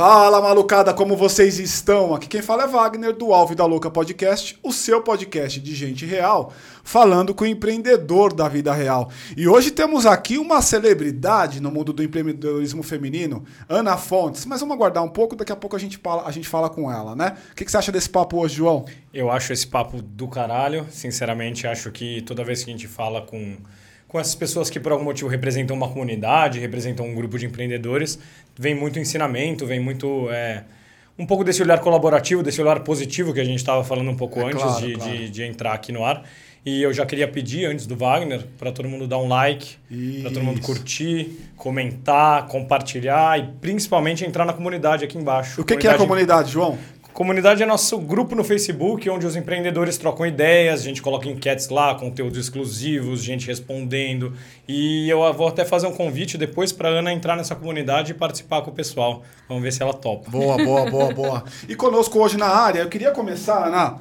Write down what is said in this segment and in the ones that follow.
Fala malucada, como vocês estão? Aqui quem fala é Wagner do Alvo da Louca Podcast, o seu podcast de gente real, falando com o empreendedor da vida real. E hoje temos aqui uma celebridade no mundo do empreendedorismo feminino, Ana Fontes. Mas vamos aguardar um pouco, daqui a pouco a gente fala, a gente fala com ela, né? O que, que você acha desse papo hoje, João? Eu acho esse papo do caralho. Sinceramente, acho que toda vez que a gente fala com com essas pessoas que por algum motivo representam uma comunidade, representam um grupo de empreendedores, vem muito ensinamento, vem muito é, um pouco desse olhar colaborativo, desse olhar positivo que a gente estava falando um pouco é, antes claro, de, claro. De, de, entrar aqui no ar. E eu já queria pedir, antes do Wagner, para todo mundo dar um like, para todo mundo curtir, comentar, compartilhar e principalmente entrar na comunidade aqui embaixo. O que, que é a comunidade, João? Comunidade é nosso grupo no Facebook, onde os empreendedores trocam ideias, a gente coloca enquetes lá, conteúdos exclusivos, gente respondendo. E eu vou até fazer um convite depois para Ana entrar nessa comunidade e participar com o pessoal. Vamos ver se ela topa. Boa, boa, boa, boa. E conosco hoje na área, eu queria começar, Ana.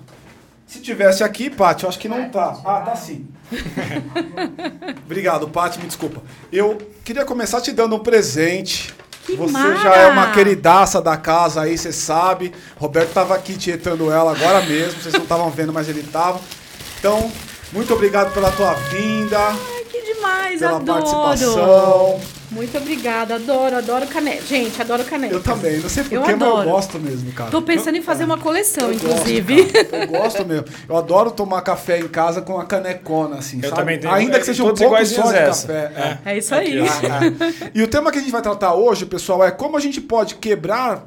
Se tivesse aqui, Paty, eu acho que não tá. Ah, tá sim. Obrigado, Paty, me desculpa. Eu queria começar te dando um presente que você mara. já é uma queridaça da casa aí, você sabe. Roberto estava aqui tietando ela agora mesmo, vocês não estavam vendo, mas ele estava. Então, muito obrigado pela tua vinda. Ai, que demais, pela adoro. participação. Muito obrigada, adoro, adoro caneca. Gente, adoro caneca. Eu também, não sei porquê, mas eu gosto mesmo, cara. Tô pensando em fazer eu, uma coleção, eu inclusive. Gosto, eu gosto mesmo. Eu adoro tomar café em casa com uma canecona, assim, eu sabe? Também tenho, Ainda que seja um pouco só de essa. café. É, é isso aí. É. E o tema que a gente vai tratar hoje, pessoal, é como a gente pode quebrar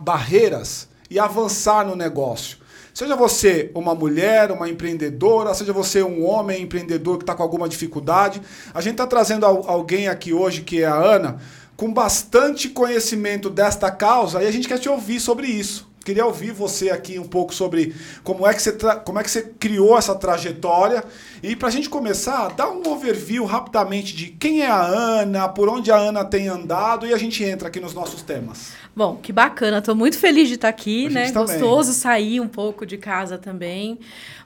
barreiras e avançar no negócio. Seja você uma mulher, uma empreendedora, seja você um homem empreendedor que está com alguma dificuldade, a gente está trazendo alguém aqui hoje, que é a Ana, com bastante conhecimento desta causa e a gente quer te ouvir sobre isso. Queria ouvir você aqui um pouco sobre como é que você, como é que você criou essa trajetória. E para a gente começar, dá um overview rapidamente de quem é a Ana, por onde a Ana tem andado e a gente entra aqui nos nossos temas. Bom, que bacana. Estou muito feliz de estar aqui, A né? também. Gostoso sair um pouco de casa também.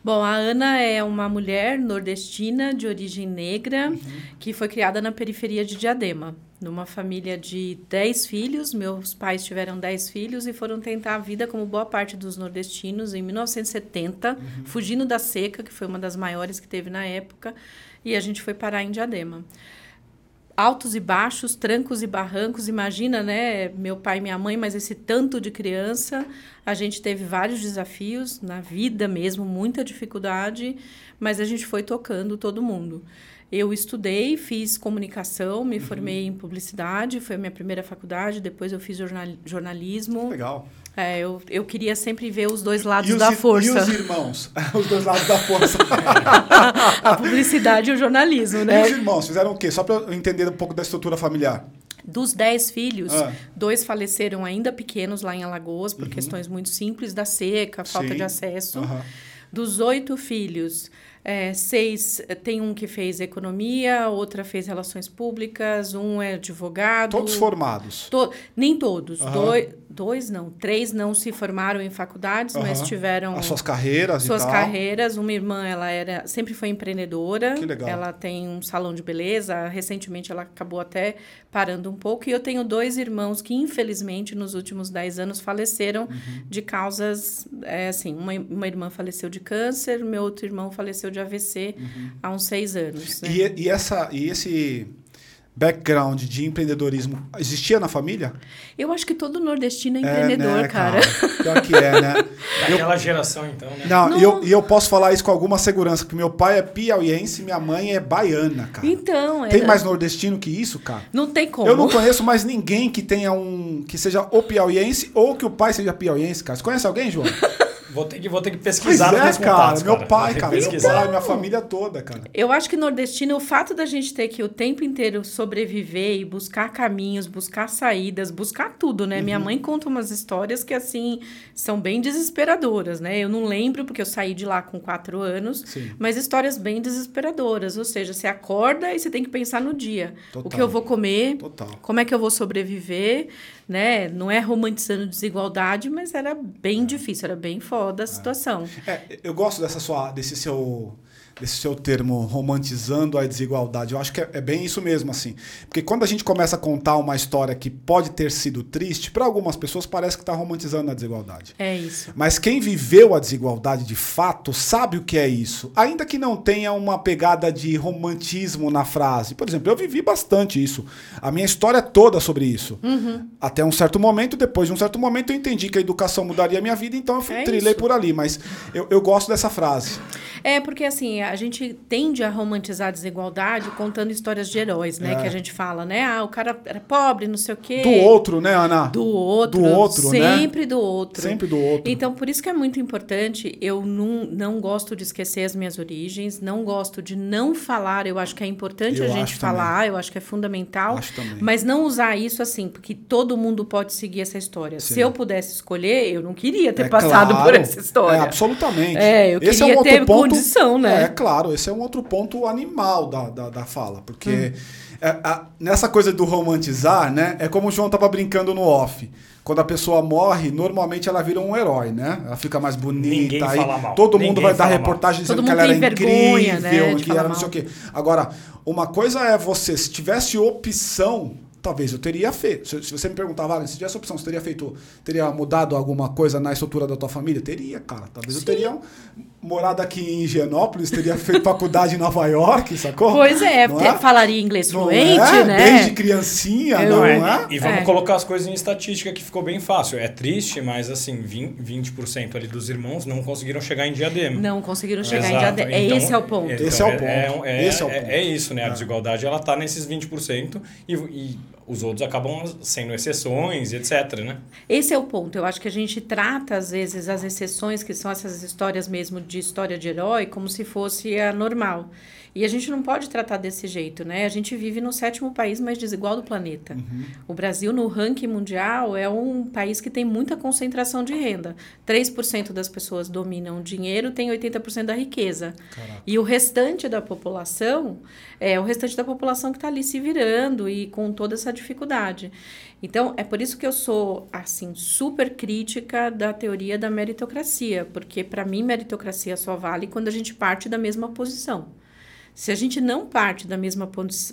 Bom, a Ana é uma mulher nordestina de origem negra que foi criada na periferia de Diadema, numa família de 10 filhos. Meus pais tiveram 10 filhos e foram tentar a vida como boa parte dos nordestinos em 1970, fugindo da seca, que foi uma das maiores que teve na época, e a gente foi parar em Diadema altos e baixos, trancos e barrancos. Imagina, né? Meu pai e minha mãe, mas esse tanto de criança. A gente teve vários desafios na vida mesmo, muita dificuldade, mas a gente foi tocando todo mundo. Eu estudei, fiz comunicação, me uhum. formei em publicidade, foi a minha primeira faculdade, depois eu fiz jornal, jornalismo. Legal. É, eu, eu queria sempre ver os dois lados e da os, força. E os irmãos? os dois lados da força. a publicidade e o jornalismo, né? E os irmãos fizeram o quê? Só para eu entender um pouco da estrutura familiar. Dos dez filhos, Ah. dois faleceram ainda pequenos lá em Alagoas por questões muito simples da seca, falta Uhum. Sim. de acesso. Aham. Dos oito filhos, é, seis tem um que fez economia, outra fez relações públicas, um é advogado. Todos formados. To- nem todos. Aham. Dois, dois não. Três não se formaram em faculdades, mas Aham. tiveram As suas carreiras suas carreiras. Uma irmã, ela era sempre foi empreendedora. Que legal. Ela tem um salão de beleza. Recentemente ela acabou até parando um pouco. E eu tenho dois irmãos que, infelizmente, nos últimos dez anos faleceram Uhum. de causas é, assim. Uma, uma irmã faleceu de câncer, meu outro irmão faleceu de AVC Uhum. há uns seis anos. né? E, e, essa, e esse background de empreendedorismo existia na família? Eu acho que todo nordestino é É, empreendedor, né, cara. Pior que é, né? Daquela geração, então, né? Não, Não. E, eu, e eu posso falar isso com alguma segurança, que meu pai é piauiense e minha mãe é baiana, cara. Então, Tem era- mais nordestino que isso, cara? Não tem como. Eu não conheço mais ninguém que tenha um. que seja o piauiense ou que o pai seja piauiense, cara. Você conhece alguém, João? Vou ter que, vou ter que Pois pesquisar nos é, cara. contatos, Meu pai, cara. Meu pesquisar. pai, minha família toda, cara. Eu acho que nordestino, o fato da gente ter que o tempo inteiro sobreviver e buscar caminhos, buscar saídas, buscar tudo, né? Uhum. Minha mãe conta umas histórias que, assim, são bem desesperadoras, né? Eu não lembro, porque eu saí de lá com quatro anos, Sim. mas histórias bem desesperadoras. Ou seja, você acorda e você tem que pensar no dia. Total. O que eu vou comer, Total. como é que eu vou sobreviver, né? Não é romantizando desigualdade, mas era bem difícil, era bem foda a situação. É, eu gosto dessa sua, desse seu desse seu termo romantizando a desigualdade. Eu acho que é, é, bem isso mesmo, assim. Porque quando a gente começa a contar uma história que pode ter sido triste, para algumas pessoas parece que está romantizando a desigualdade. É isso. Mas quem viveu a desigualdade de fato sabe o que é isso. Ainda que não tenha uma pegada de romantismo na frase. Por exemplo, eu vivi bastante isso. A minha história é toda sobre isso. Uhum. Até um certo momento, depois de um certo momento, eu entendi que a educação mudaria a minha vida, então eu fui é trilhei por ali. Mas eu, eu gosto dessa frase. É, porque assim, a gente tende a romantizar a desigualdade contando histórias de heróis, né? É. Que a gente fala, né? Ah, o cara era pobre, não sei o quê. Do outro, né, Ana? Do outro. Do outro, sempre né? do outro. Sempre do outro. Então, por isso que é muito importante, eu não, não gosto de esquecer as minhas origens, não gosto de não falar, eu acho que é importante eu a gente falar, também. eu acho que é fundamental. Acho também. Mas não usar isso assim, porque todo mundo pode seguir essa história. Sim. Se eu pudesse escolher, eu não queria ter é passado claro, por essa história. É, absolutamente. É, eu Esse queria é um ter ponto, condição, né? É, claro, esse é um outro ponto animal da, da, da fala, porque hum. é, a, nessa coisa do romantizar, né, é como o João tava brincando no off. Quando a pessoa morre, normalmente ela vira um herói, né? Ela fica mais bonita. Ninguém aí mal. todo Ninguém mundo vai dar reportagem dizendo que ela era vergonha, incrível, né, que era não sei o quê. Agora, uma coisa é você, se tivesse opção talvez eu teria feito. Se, se você me perguntava, se tivesse opção, você teria feito, teria mudado alguma coisa na estrutura da tua família? Teria, cara. Talvez Sim. eu teria morado aqui em Higienópolis, teria feito faculdade em Nova York, sacou? Pois é, é? falaria inglês fluente, é? né? Desde criancinha, eu... não é? é? E vamos é. colocar as coisas em estatística que ficou bem fácil. É triste, mas assim, 20% ali dos irmãos não conseguiram chegar em Diadema. Não conseguiram chegar Exato. em Diadema. Então, esse é o ponto. Então, esse é o ponto. É, esse é, o ponto. é, isso, né? A desigualdade ela tá nesses 20% e, e os outros acabam sendo exceções, etc, né? Esse é o ponto. Eu acho que a gente trata, às vezes, as exceções, que são essas histórias mesmo de história de herói, como se fosse a normal. E a gente não pode tratar desse jeito, né? A gente vive no sétimo país mais desigual do planeta. Uhum. O Brasil, no ranking mundial, é um país que tem muita concentração de renda. 3% das pessoas dominam o dinheiro, tem 80% da riqueza. Caraca. E o restante da população é o restante da população que está ali se virando e com toda essa dificuldade. Então, é por isso que eu sou, assim, super crítica da teoria da meritocracia, porque, para mim, meritocracia só vale quando a gente parte da mesma posição. Se a gente não parte da mesma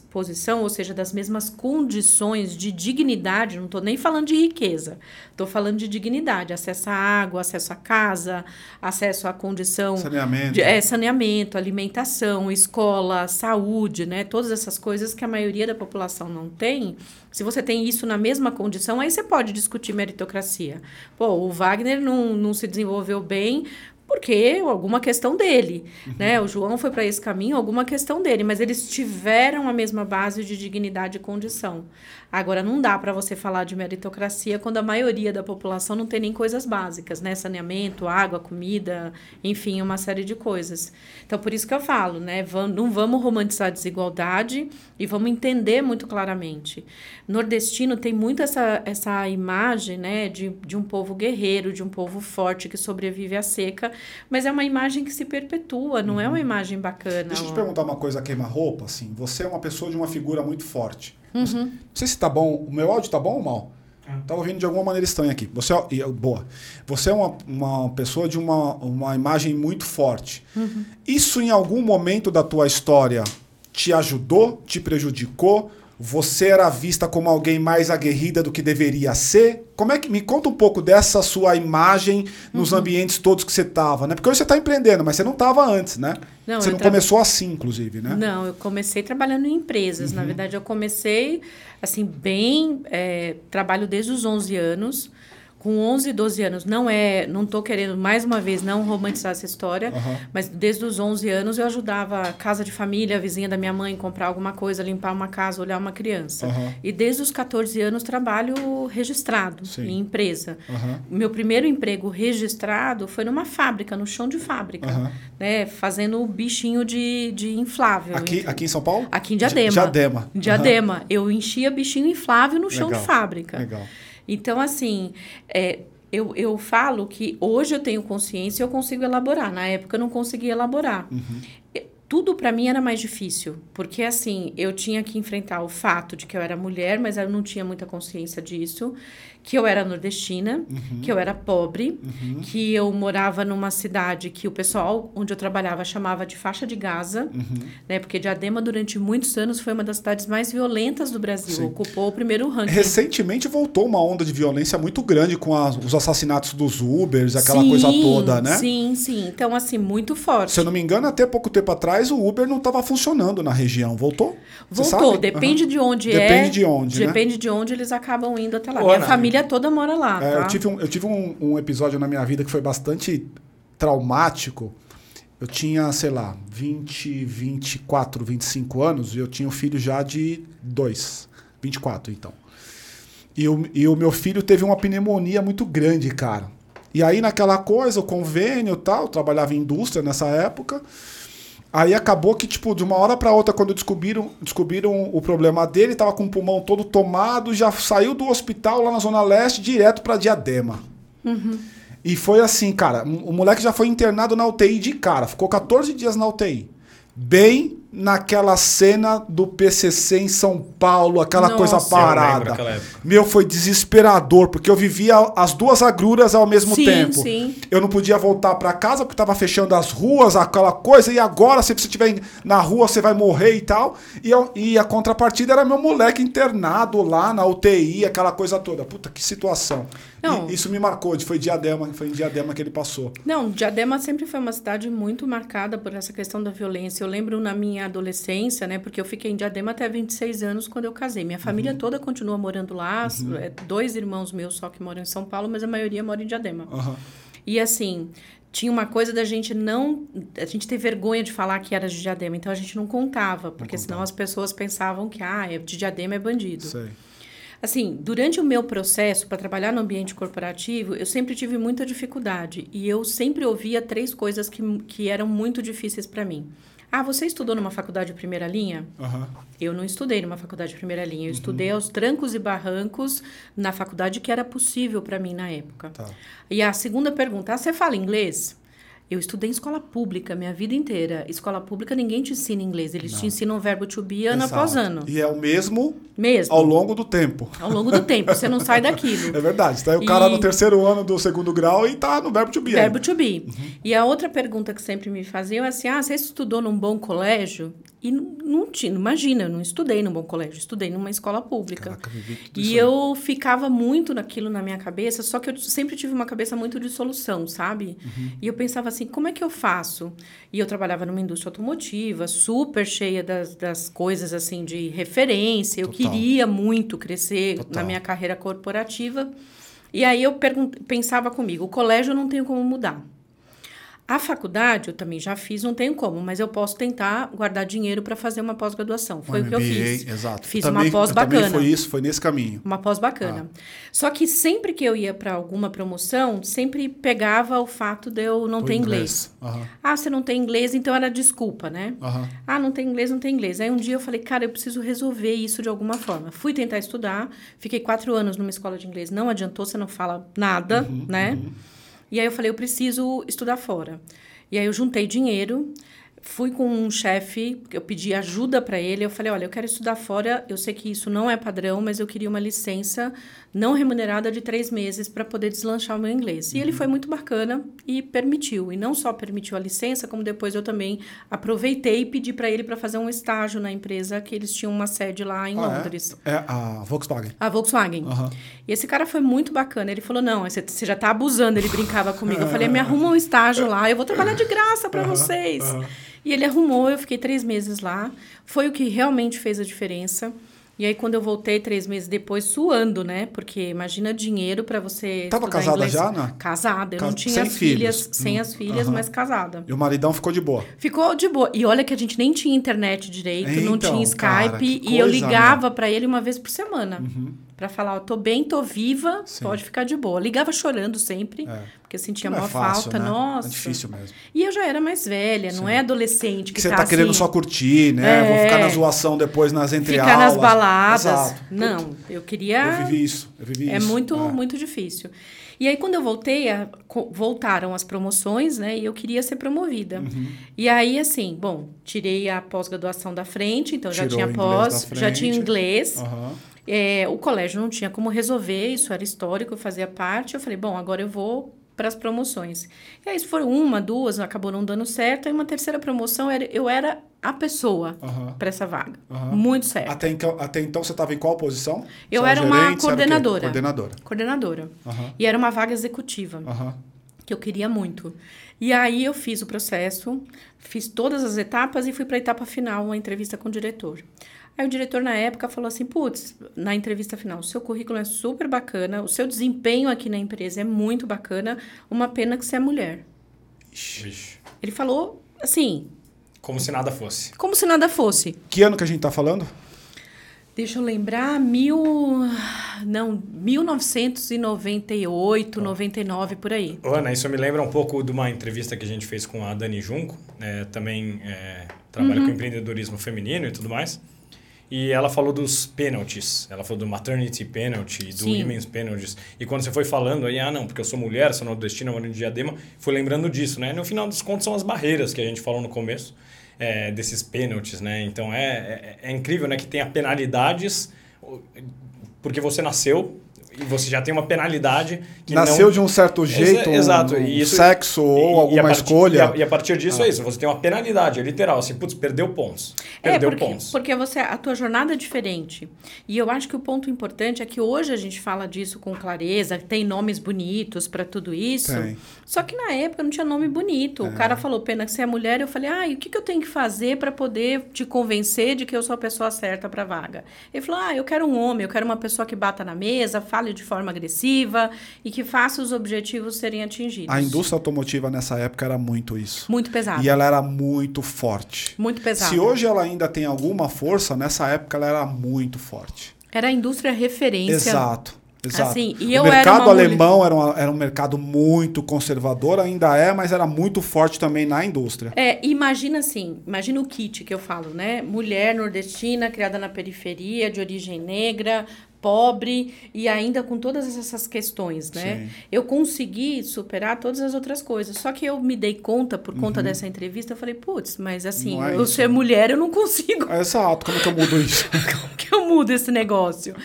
posição, ou seja, das mesmas condições de dignidade, não estou nem falando de riqueza, estou falando de dignidade, acesso à água, acesso à casa, acesso à condição saneamento, de, é, saneamento alimentação, escola, saúde, né? Todas essas coisas que a maioria da população não tem. Se você tem isso na mesma condição, aí você pode discutir meritocracia. Pô, o Wagner não, não se desenvolveu bem porque alguma questão dele, uhum. né? O João foi para esse caminho, alguma questão dele, mas eles tiveram a mesma base de dignidade e condição. Agora não dá para você falar de meritocracia quando a maioria da população não tem nem coisas básicas, né? Saneamento, água, comida, enfim, uma série de coisas. Então por isso que eu falo, né? Não vamos romantizar a desigualdade e vamos entender muito claramente. Nordestino tem muito essa, essa imagem, né, de, de um povo guerreiro, de um povo forte que sobrevive à seca mas é uma imagem que se perpetua, não uhum. é uma imagem bacana. Deixa eu te perguntar uma coisa queima-roupa, assim. Você é uma pessoa de uma figura muito forte. Uhum. Não sei se tá bom. O meu áudio tá bom ou mal? Estava tá ouvindo de alguma maneira estranha aqui. Você é, boa. Você é uma, uma pessoa de uma, uma imagem muito forte. Uhum. Isso em algum momento da tua história te ajudou, te prejudicou? Você era vista como alguém mais aguerrida do que deveria ser? Como é que me conta um pouco dessa sua imagem nos uhum. ambientes todos que você estava, né? Porque hoje você está empreendendo, mas você não estava antes, né? Não, você não tra... começou assim, inclusive, né? Não, eu comecei trabalhando em empresas. Uhum. Na verdade, eu comecei assim bem, é, trabalho desde os 11 anos com 11, 12 anos, não é, não estou querendo mais uma vez não romantizar essa história, uhum. mas desde os 11 anos eu ajudava a casa de família, a vizinha da minha mãe comprar alguma coisa, limpar uma casa, olhar uma criança. Uhum. E desde os 14 anos trabalho registrado Sim. em empresa. Uhum. Meu primeiro emprego registrado foi numa fábrica, no chão de fábrica, né, fazendo bichinho de, de inflável. Aqui, aqui em São Paulo? Aqui em Diadema. Diadema. Diadema. Eu enchia bichinho inflável no chão Legal. de fábrica. Legal. Então, assim, é, eu, eu falo que hoje eu tenho consciência e eu consigo elaborar. Na época eu não conseguia elaborar. Uhum. tudo para mim era mais difícil, porque assim, eu tinha que enfrentar o fato de que eu era mulher, mas eu não tinha muita consciência disso, que eu era nordestina, uhum. que eu era pobre, uhum. que eu morava numa cidade que o pessoal onde eu trabalhava chamava de faixa de Gaza, uhum. né? Porque Diadema durante muitos anos foi uma das cidades mais violentas do Brasil, Sim. ocupou o primeiro ranking. Recentemente voltou uma onda de violência muito grande com as, os assassinatos dos Ubers, aquela sim, coisa toda, né? Sim, sim. Então assim, muito forte. Se eu não me engano, até pouco tempo atrás o Uber não estava funcionando na região. Voltou? Voltou. Depende de onde Depende é. Depende de onde, né? Depende de onde eles acabam indo até lá. Minha família família toda mora lá. É, tá? eu tive, um, eu tive um, um, episódio na minha vida que foi bastante traumático. Eu tinha, sei lá, 20, 24, 25 anos e eu tinha um filho já de 2, 24 então. E o, e o meu filho teve uma pneumonia muito grande, cara. E aí naquela coisa, o convênio e tal, trabalhava em indústria nessa época. Aí acabou que, tipo, de uma hora para outra, quando descobriram, descobriram o problema dele, tava com o pulmão todo tomado, já saiu do hospital lá na Zona Leste direto para Diadema. Uhum. E foi assim, cara, o moleque já foi internado na UTI de cara, ficou 14 dias na UTI. Bem naquela cena do PCC em São Paulo, aquela Nossa, coisa parada. Meu, foi desesperador, porque eu vivia as duas agruras ao mesmo sim, tempo. Sim. Eu não podia voltar para casa porque tava fechando as ruas, aquela coisa, e agora, se você estiver na rua, você vai morrer e tal. E, eu, e a contrapartida era meu moleque internado lá na UTI, aquela coisa toda. Puta, que situação. Não. E isso me marcou, foi Diadema, foi em Diadema que ele passou. Não, Diadema sempre foi uma cidade muito marcada por essa questão da violência. Eu lembro na minha adolescência, né? Porque eu fiquei em Diadema até 26 anos quando eu casei. Minha família uhum. toda continua morando lá. Uhum. É, dois irmãos meus só que moram em São Paulo, mas a maioria mora em Diadema. Uhum. E assim, tinha uma coisa da gente não. A gente ter vergonha de falar que era de Diadema, então a gente não contava, porque não senão as pessoas pensavam que, ah, é de Diadema é bandido. Sei. Assim, durante o meu processo para trabalhar no ambiente corporativo, eu sempre tive muita dificuldade e eu sempre ouvia três coisas que, que eram muito difíceis para mim. Ah, você estudou numa faculdade de primeira linha? Uhum. Eu não estudei numa faculdade de primeira linha. Eu uhum. estudei aos trancos e barrancos na faculdade que era possível para mim na época. Tá. E a segunda pergunta: ah, você fala inglês? Eu estudei em escola pública minha vida inteira. Escola pública ninguém te ensina inglês, eles Não. te ensinam o verbo to be ano Exato. após ano. E é o mesmo, mesmo ao longo do tempo. Ao longo do tempo, você não sai daquilo. É verdade. Está aí o cara no terceiro ano do segundo grau e está no verbo to be. Verbo to be. Uhum. E a outra pergunta que sempre me faziam é assim: ah, você estudou num bom colégio? E não tinha, imagina, eu não estudei num bom colégio, estudei numa escola pública. Caraca, e eu ficava muito naquilo na minha cabeça, só que eu sempre tive uma cabeça muito de solução, sabe? Uhum. E eu pensava assim, como é que eu faço? E eu trabalhava numa indústria automotiva, super cheia das, das coisas assim de referência. Eu Total. queria muito crescer Total. na minha carreira corporativa. E aí eu pensava comigo, o colégio eu não tenho como mudar. A faculdade eu também já fiz, não tenho como, mas eu posso tentar guardar dinheiro para fazer uma pós-graduação. Foi o que eu fiz. Exato. Fiz também, uma pós bacana. foi isso, foi nesse caminho. Uma pós bacana. Ah. Só que sempre que eu ia para alguma promoção, sempre pegava o fato de eu não ter inglês. inglês. Uhum. Ah, você não tem inglês, então era desculpa, né? Uhum. Ah, não tem inglês, não tem inglês. Aí um dia eu falei, cara, eu preciso resolver isso de alguma forma. Fui tentar estudar, fiquei quatro anos numa escola de inglês, não adiantou, você não fala nada, uhum, né? Uhum. E aí eu falei, eu preciso estudar fora. E aí eu juntei dinheiro, fui com um chefe, eu pedi ajuda para ele, eu falei, olha, eu quero estudar fora, eu sei que isso não é padrão, mas eu queria uma licença não remunerada de três meses para poder deslanchar o meu inglês. E ele uhum. foi muito bacana e permitiu. E não só permitiu a licença, como depois eu também aproveitei e pedi para ele para fazer um estágio na empresa que eles tinham uma sede lá em ah, é? Londres. É? é? a Volkswagen. A Volkswagen. Uhum. E esse cara foi muito bacana. Ele falou: não, você, já está abusando. Ele brincava comigo. Eu falei: me arruma um estágio lá, eu vou trabalhar de graça para uhum. vocês. E ele arrumou, eu fiquei três meses lá. Foi o que realmente fez a diferença. E aí, quando eu voltei três meses depois, suando, né? Porque imagina dinheiro para você. Tava casada inglês. já, né? Casada. Eu Cas... não tinha sem as filhas, filhos. sem hum. as filhas, uhum. mas casada. E o maridão ficou de boa? Ficou de boa. E olha que a gente nem tinha internet direito, então, não tinha Skype. Cara, e coisa, eu ligava né? para ele uma vez por semana. Uhum. Pra falar, ó, tô bem, tô viva, Sim. pode ficar de boa. Ligava chorando sempre, é. porque eu sentia uma é falta, né? nossa. É difícil mesmo. E eu já era mais velha, não é adolescente que, Que você tá, tá querendo assim, só curtir, né? Vou É. ficar na zoação depois nas entre ficar nas aulas. baladas. Exato. Não, eu queria Eu vivi isso. Eu vivi É isso. muito, É. muito difícil. E aí, quando eu voltei, a- voltaram as promoções, né? E eu queria ser promovida. Uhum. E aí, assim, bom, tirei a pós-graduação da frente, então já Tirou tinha o inglês pós, já tinha inglês. Aham. É, o colégio não tinha como resolver, isso era histórico, eu fazia parte. Eu falei, bom, agora eu vou para as promoções. E aí foram uma, duas, acabou não dando certo. E uma terceira promoção, era, eu era a pessoa Aham. para essa vaga. Aham. Muito certo. Até, então, até então você estava em qual posição? Eu era uma você era coordenadora. Coordenadora. Coordenadora. Aham. E era uma vaga executiva. Que eu queria muito. E aí eu fiz o processo, fiz todas as etapas e fui para a etapa final, uma entrevista com o diretor. Aí o diretor na época falou assim: "Putz, na entrevista final, o seu currículo é super bacana, o seu desempenho aqui na empresa é muito bacana, uma pena que você é mulher". Vixe. Ele falou assim, Como se nada fosse. como se nada fosse. Que ano que a gente tá falando? Deixa eu lembrar, mil não, 1998, 99 por aí. Ana, isso me lembra um pouco de uma entrevista que a gente fez com a Dani Junco, é, também é, trabalha com empreendedorismo feminino e tudo mais. E ela falou dos penalties. Ela falou do maternity penalty, do Sim. women's penalties. E quando você foi falando aí, ah, não, porque eu sou mulher, sou nordestina, moro em Diadema, foi lembrando disso, né? No final dos contos, são as barreiras que a gente falou no começo, é, desses penalties, né? Então é, é, é incrível, né, que tenha penalidades, porque você nasceu e você já tem uma penalidade que Nasceu não... de um certo jeito, Exa- exato. um, E isso- sexo ou e- e a alguma partir- escolha. E a, e a partir disso é isso. Você tem uma penalidade, é literal. Assim, putz, perdeu pontos. Perdeu é, porque, pontos. porque você, a tua jornada é diferente. E eu acho que o ponto importante é que hoje a gente fala disso com clareza, tem nomes bonitos para tudo isso. Tem. Só que na época não tinha nome bonito. É. O cara falou, pena que você é mulher. Eu falei, ah, e o que, que eu tenho que fazer para poder te convencer de que eu sou a pessoa certa para vaga? Ele falou, ah, eu quero um homem, eu quero uma pessoa que bata na mesa, fale de forma agressiva e que faça os objetivos serem atingidos. A indústria automotiva nessa época era muito isso. Muito pesado. E ela era muito forte. Muito pesado. Se hoje ela ainda tem alguma força, nessa época ela era muito forte. Era a indústria referência. Exato. Exato. Assim, e o eu era mercado uma mulher- alemão era, uma- era um mercado muito conservador, ainda é, mas era muito forte também na indústria. É, imagina assim, imagina o kit que eu falo, né? Mulher nordestina, criada na periferia, de origem negra, pobre e ainda com todas essas questões, né? Sim. Eu consegui superar todas as outras coisas. Só que eu me dei conta, por conta dessa entrevista, eu falei, putz, mas assim, Uhum. É eu isso, ser né? mulher, eu não consigo. Exato, como que eu mudo isso? Como que eu mudo esse negócio?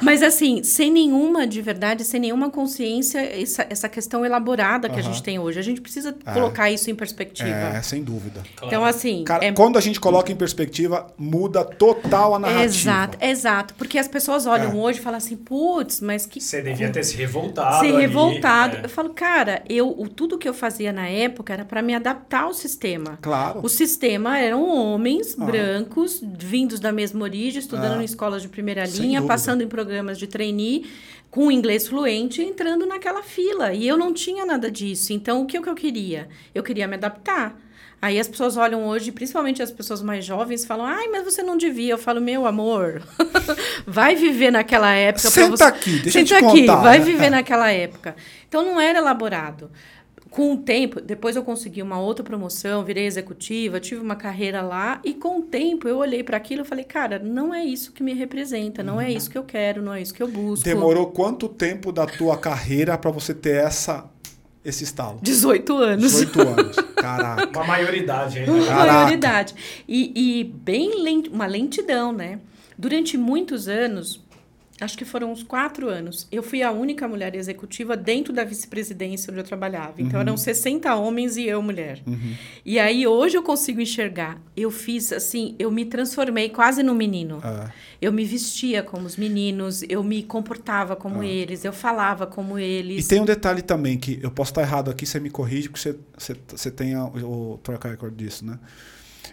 Mas assim, sem nenhuma, de verdade, sem nenhuma consciência, essa, essa questão elaborada que a Aham. gente tem hoje. A gente precisa É. colocar isso em perspectiva. é, sem dúvida. Então, assim. Cara, é- quando a gente coloca em perspectiva, muda total a narrativa. Exato, exato. Porque as pessoas olham É. hoje e falam assim, putz, mas que. Você devia ter se revoltado. Ser ali, revoltado. é. Eu falo, cara, eu, o, tudo que eu fazia na época era para me adaptar ao sistema. Claro. O sistema eram homens Ah. brancos, vindos da mesma origem, estudando Ah. em escolas de primeira linha, passando em programas de trainee, com inglês fluente, entrando naquela fila. E eu não tinha nada disso. Então, o que, que eu queria? Eu queria me adaptar. Aí as pessoas olham hoje, principalmente as pessoas mais jovens, falam: ai, mas você não devia. Eu falo: meu amor, vai viver naquela época. Senta você... aqui, deixa eu Senta te aqui, contar, vai viver naquela época. Então não era elaborado. Com o tempo, depois eu consegui uma outra promoção, virei executiva, tive uma carreira lá e com o tempo eu olhei para aquilo e falei, cara, não é isso que me representa, não é isso que eu quero, não é isso que eu busco. Demorou quanto tempo da tua carreira pra você ter essa esse estalo? 18 anos. 18 anos. Caraca. Uma maioridade aí. Uma maioridade. E, e bem lent, uma lentidão, né? Durante muitos anos, acho que foram uns quatro anos, eu fui a única mulher executiva dentro da vice-presidência onde eu trabalhava. Então, eram 60 homens e eu mulher. E aí, hoje eu consigo enxergar. Eu fiz, assim, eu me transformei quase num menino. É. Eu me vestia como os meninos, eu me comportava como eles, eu falava como E eles. tem um detalhe também, que eu posso estar errado aqui, você me corrige, porque você, você, você tem a- o, o track record disso, né?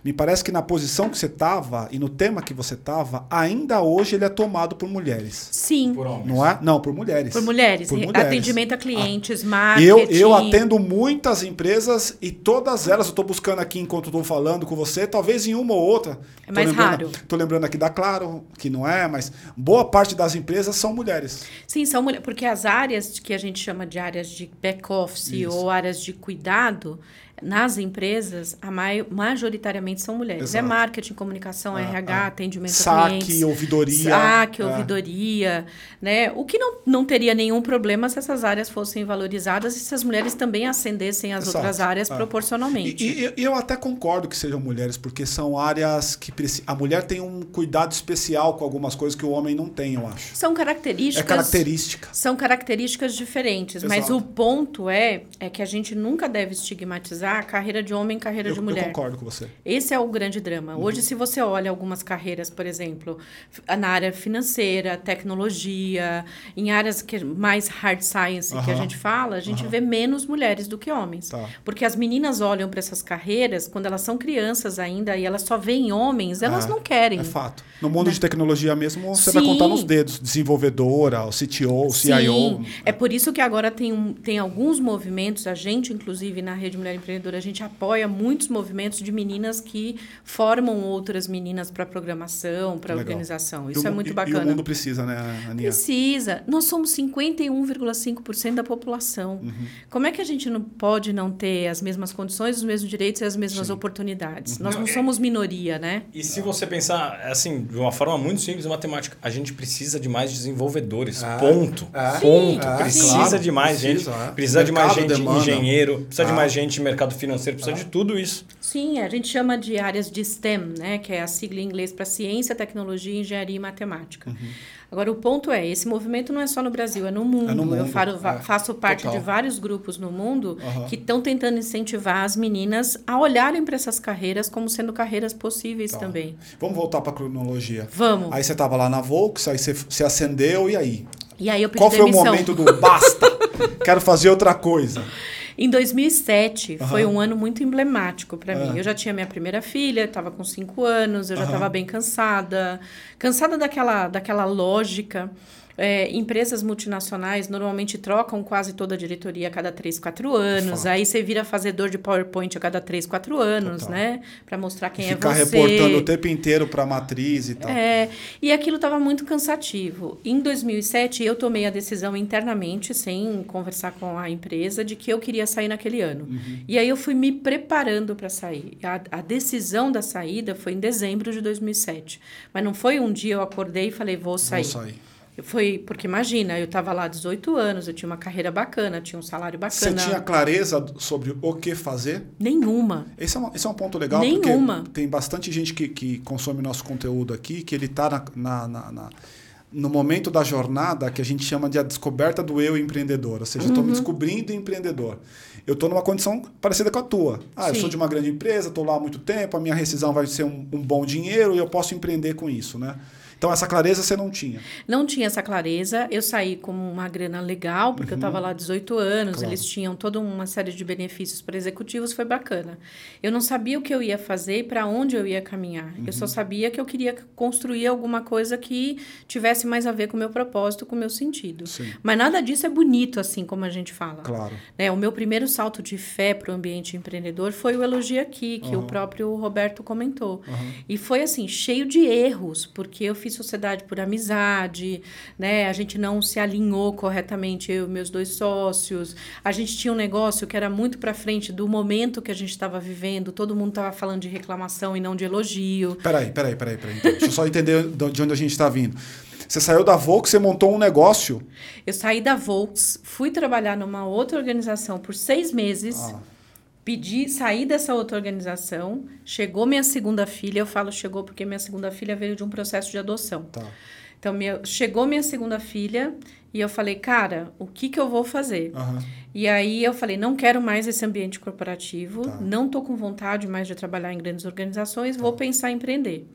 Me parece que na posição que você estava e no tema que você estava, ainda hoje ele é tomado por mulheres. Sim. Por homens. Não é? Não, por mulheres. Por mulheres. Por Re- mulheres. Atendimento a clientes, Ah. marketing. Eu, eu atendo muitas empresas e todas elas, eu estou buscando aqui enquanto estou falando com você, talvez em uma ou outra. É Tô mais lembrando, raro. Estou lembrando aqui da Claro, que não é, mas boa parte das empresas são mulheres. Sim, são mulheres. Porque as áreas que a gente chama de áreas de back-office ou áreas de cuidado, nas empresas, a mai- majoritariamente são mulheres. Exato. É marketing, comunicação, Ah, RH, ah. atendimento a Saque, clientes. ouvidoria. Saque, É. ouvidoria, né? O que não, não teria nenhum problema se essas áreas fossem valorizadas e se as mulheres também ascendessem as Exato. outras áreas É. proporcionalmente. E, e- eu até concordo que sejam mulheres, porque são áreas que a mulher tem um cuidado especial com algumas coisas que o homem não tem, eu acho. São características. É característica. São características diferentes, mas Exato. o ponto é, é que a gente nunca deve estigmatizar a carreira de homem e carreira Eu, de eu mulher. concordo com você. Esse é o grande drama. Hoje, se você olha algumas carreiras, por exemplo, f- na área financeira, tecnologia, em áreas que mais hard science que a gente fala, a gente vê menos mulheres do que homens. Tá. Porque as meninas olham para essas carreiras, quando elas são crianças ainda, e elas só veem homens, elas É, não querem. É fato. No mundo de tecnologia mesmo, você Sim. vai contar nos dedos. Desenvolvedora, o CTO, o CIO. Sim, é por isso que agora tem, um, tem alguns movimentos, a gente, inclusive, na Rede Mulher Empreendedora, a gente apoia muitos movimentos de meninas que formam outras meninas para programação, para organização. E Isso o é mu- muito e- E o bacana. mundo precisa, né, Aninha? Precisa. Nós somos 51,5% da população. Uhum. Como é que a gente não pode não ter as mesmas condições, os mesmos direitos e as mesmas oportunidades? Nós não Não, é- somos minoria, né? E se você pensar, assim, de uma forma muito simples, matemática, a gente precisa de mais desenvolvedores. É, ponto. é, ponto. é, precisa claro, de mais precisa, gente. é. Precisa de mais Mercado gente demanda. engenheiro, precisa de Ah. mais gente em mercado financeiro, precisa de tudo isso. Sim, a gente chama de áreas de STEM, né? Que é a sigla em inglês para ciência, tecnologia, engenharia e matemática. Uhum. Agora, o ponto é, esse movimento não é só no Brasil, é no mundo. É no Eu mundo, faro- va- é. faço parte Total. de vários grupos no mundo Aham. que estão tentando incentivar as meninas a olharem para essas carreiras como sendo carreiras possíveis Tá. também. Vamos voltar para a cronologia. Vamos. Aí você estava lá na Volks, aí você se acendeu, e aí? E aí eu pedi Qual foi o demissão. momento do basta? Quero fazer outra coisa. Em 2007 Aham. foi um ano muito emblemático para Ah. mim. Eu já tinha minha primeira filha, estava com cinco anos, eu já estava bem cansada, cansada daquela, daquela lógica. É, empresas multinacionais normalmente trocam quase toda a diretoria a cada três, quatro anos. Fato. Aí você vira fazedor de PowerPoint a cada três, quatro anos, Total. né? Para mostrar quem Ficar é você. reportando o tempo inteiro para a matriz e tal. É, e aquilo estava muito cansativo. Em 2007, eu tomei a decisão internamente, sem conversar com a empresa, de que eu queria sair naquele ano. Uhum. E aí eu fui me preparando para sair. A, a decisão da saída foi em dezembro de 2007. Mas não foi um dia eu acordei e falei, vou sair. Vou sair. Foi porque imagina, eu estava lá 18 anos, eu tinha uma carreira bacana, tinha um salário Você bacana. tinha clareza sobre o que fazer? Nenhuma. Esse é, um, esse é um ponto legal, Nenhuma. porque tem bastante gente que, que consome nosso conteúdo aqui, que ele está na, na- na- na- no momento da jornada que a gente chama de a descoberta do eu empreendedor. Ou seja, eu Uhum. estou me descobrindo empreendedor. Eu estou numa condição parecida com a tua. Ah, eu Sim. sou de uma grande empresa, estou lá há muito tempo, a minha rescisão vai ser um, um bom dinheiro e eu posso empreender com isso, né? Então, essa clareza você não tinha. Não tinha essa clareza. Eu saí com uma grana legal, porque eu estava lá 18 anos, Uhum. Claro. eles tinham toda uma série de benefícios para executivos, foi bacana. Eu não sabia o que eu ia fazer e para onde eu ia caminhar. Eu Uhum. só sabia que eu queria construir alguma coisa que tivesse mais a ver com o meu propósito, com o meu sentido. Sim. Mas nada disso é bonito, assim como a gente fala. Claro. Né, o meu primeiro salto de fé para o ambiente empreendedor foi o Elogio Aqui, que Aham. o próprio Roberto comentou. E foi assim, cheio de erros, porque eu fiz sociedade por amizade, né? A gente não se alinhou corretamente, eu e meus dois sócios. A gente tinha um negócio que era muito para frente do momento que a gente estava vivendo, todo mundo estava falando de reclamação e não de elogio. Peraí, peraí, peraí, peraí. Então, deixa eu só entender de onde a gente está vindo. Você saiu da Volks, você montou um negócio. Eu saí da Volks, fui trabalhar numa outra organização por seis meses. Ah, Pedi, saí dessa outra organização, chegou minha segunda filha, eu falo chegou porque minha segunda filha veio de um processo de adoção. tá. Então, minha, chegou minha segunda filha e eu falei, cara, o que, que eu vou fazer? Aham. E aí eu falei, não quero mais esse ambiente corporativo, Tá. não tô com vontade mais de trabalhar em grandes organizações, vou pensar em empreender.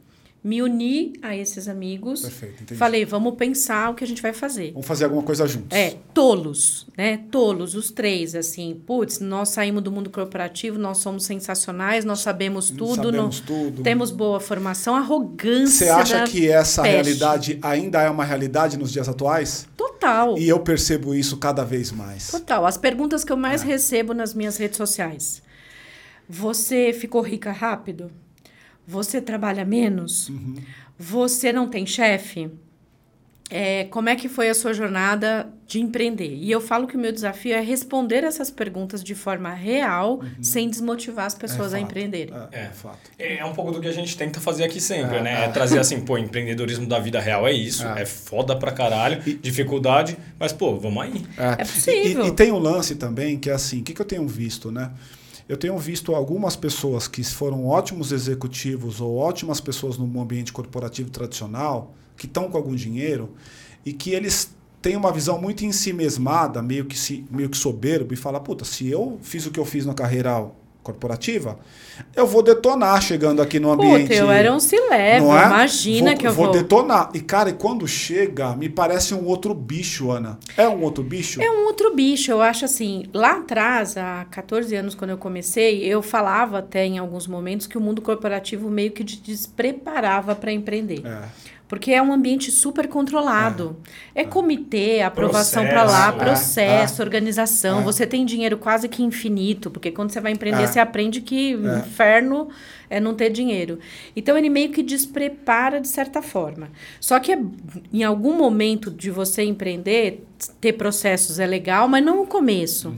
Me uni a esses amigos. Perfeito, entendi. Falei, vamos pensar o que a gente vai fazer. Vamos fazer alguma coisa juntos. É, tolos, né? Tolos, os três, assim. Putz, nós saímos do mundo corporativo, nós somos sensacionais, nós sabemos tudo. Sabemos tudo. Temos boa formação, arrogância. Você acha que essa peste. realidade ainda é uma realidade nos dias atuais? Total. E eu percebo isso cada vez mais. Total. As perguntas que eu É. mais recebo nas minhas redes sociais. Você ficou rica rápido? Você trabalha menos? Uhum. Você não tem chefe? É, como é que foi a sua jornada de empreender? E eu falo que o meu desafio é responder essas perguntas de forma real, sem desmotivar as pessoas a Uhum. É fato. empreenderem. É, É. é fato. É um pouco do que a gente tenta fazer aqui sempre, É, né? É trazer assim, pô, empreendedorismo da vida real é isso, É. é, foda pra caralho, dificuldade, mas pô, vamos aí. É possível. E, e tem um lance também que é assim, o que, que eu tenho visto, né? Eu tenho visto algumas pessoas que foram ótimos executivos ou ótimas pessoas no ambiente corporativo tradicional, que estão com algum dinheiro, e que eles têm uma visão muito em si mesmada, meio que, se, meio que soberbo, e fala, puta, se eu fiz o que eu fiz na carreira corporativa, eu vou detonar chegando aqui no ambiente. Puta, eu era um Não é? imagina Vou- que eu vou vou. detonar. E, cara, e quando chega, me parece um outro bicho, Ana. É um outro bicho? É um outro bicho, eu acho assim. Lá atrás, há 14 anos, quando eu comecei, eu falava até em alguns momentos que o mundo corporativo meio que te despreparava para empreender. É. Porque é um ambiente super controlado. É, comitê, aprovação para Processo, lá, é, processo, organização. é. Você tem dinheiro quase que infinito, porque quando você vai empreender, É. você aprende que o inferno é não ter dinheiro. Então ele meio que desprepara de certa forma. Só que é- em algum momento de você empreender, ter processos é legal, mas não no começo.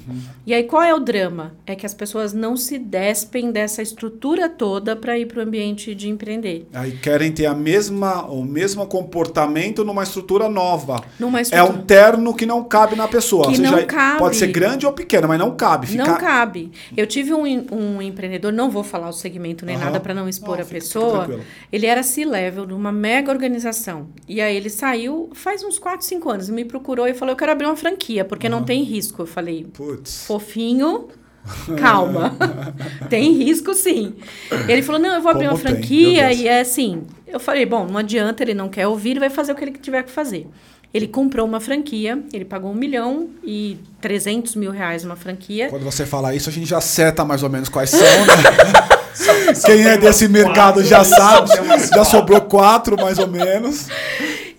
E aí qual é o drama? É que as pessoas não se despem dessa estrutura toda para ir para o ambiente de empreender. Aí querem ter a mesma, o mesmo comportamento numa estrutura nova. Numa É estrutura... um terno que não cabe na pessoa. Que seja, não cabe. Pode ser grande ou pequeno, mas não cabe. Fica... Não cabe. Eu tive um, um empreendedor, não vou falar o segmento nem Nada para não expor Não, a pessoa. ele era C-level de uma mega organização. E aí ele saiu faz uns 4, 5 anos, me procurou e falou: Eu quero abrir uma franquia, porque não tem risco. Eu falei: Putz. Fofinho. Calma. tem risco sim. Ele falou: Não, eu vou abrir Como uma franquia e é assim. Eu falei: Bom, não adianta, ele não quer ouvir, ele vai fazer o que ele tiver que fazer. Ele comprou uma franquia, ele pagou um milhão e 300 mil reais uma franquia. Quando você fala isso, a gente já seta mais ou menos quais são, né? Quem é desse mercado já sabe. Já sobrou quatro, mais ou menos.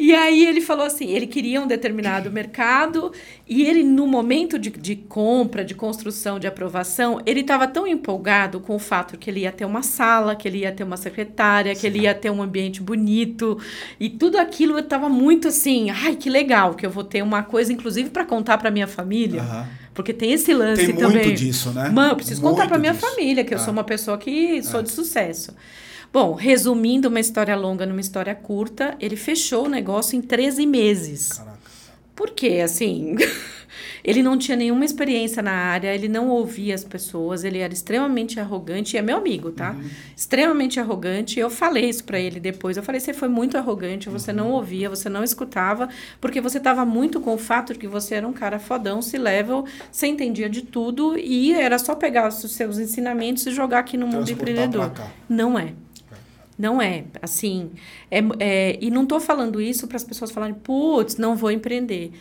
E aí ele falou assim, ele queria um determinado mercado e ele no momento de, de compra, de construção, de aprovação, ele estava tão empolgado com o fato que ele ia ter uma sala, que ele ia ter uma secretária, que ele ia ter um ambiente bonito e tudo aquilo estava muito assim, ai que legal que eu vou ter uma coisa inclusive para contar para minha família, Aham. Porque tem esse lance Tem também. muito disso, né? Mãe, eu preciso contar Muito para minha disso. família que eu É. sou uma pessoa que sou de sucesso. Bom, resumindo uma história longa numa história curta, ele fechou o negócio em 13 meses. Caraca. Por quê? Assim, ele não tinha nenhuma experiência na área, ele não ouvia as pessoas, ele era extremamente arrogante, e é meu amigo, tá? Uhum. Extremamente arrogante. Eu falei isso pra ele depois. Eu falei: você foi muito arrogante, você Uhum. não ouvia, você não escutava, porque você estava muito com o fato de que você era um cara fodão, se level, você entendia de tudo e era só pegar os seus ensinamentos e jogar aqui no mundo empreendedor. Não é. Não é, assim, é, é- e não estou falando isso para as pessoas falarem, putz, não vou empreender.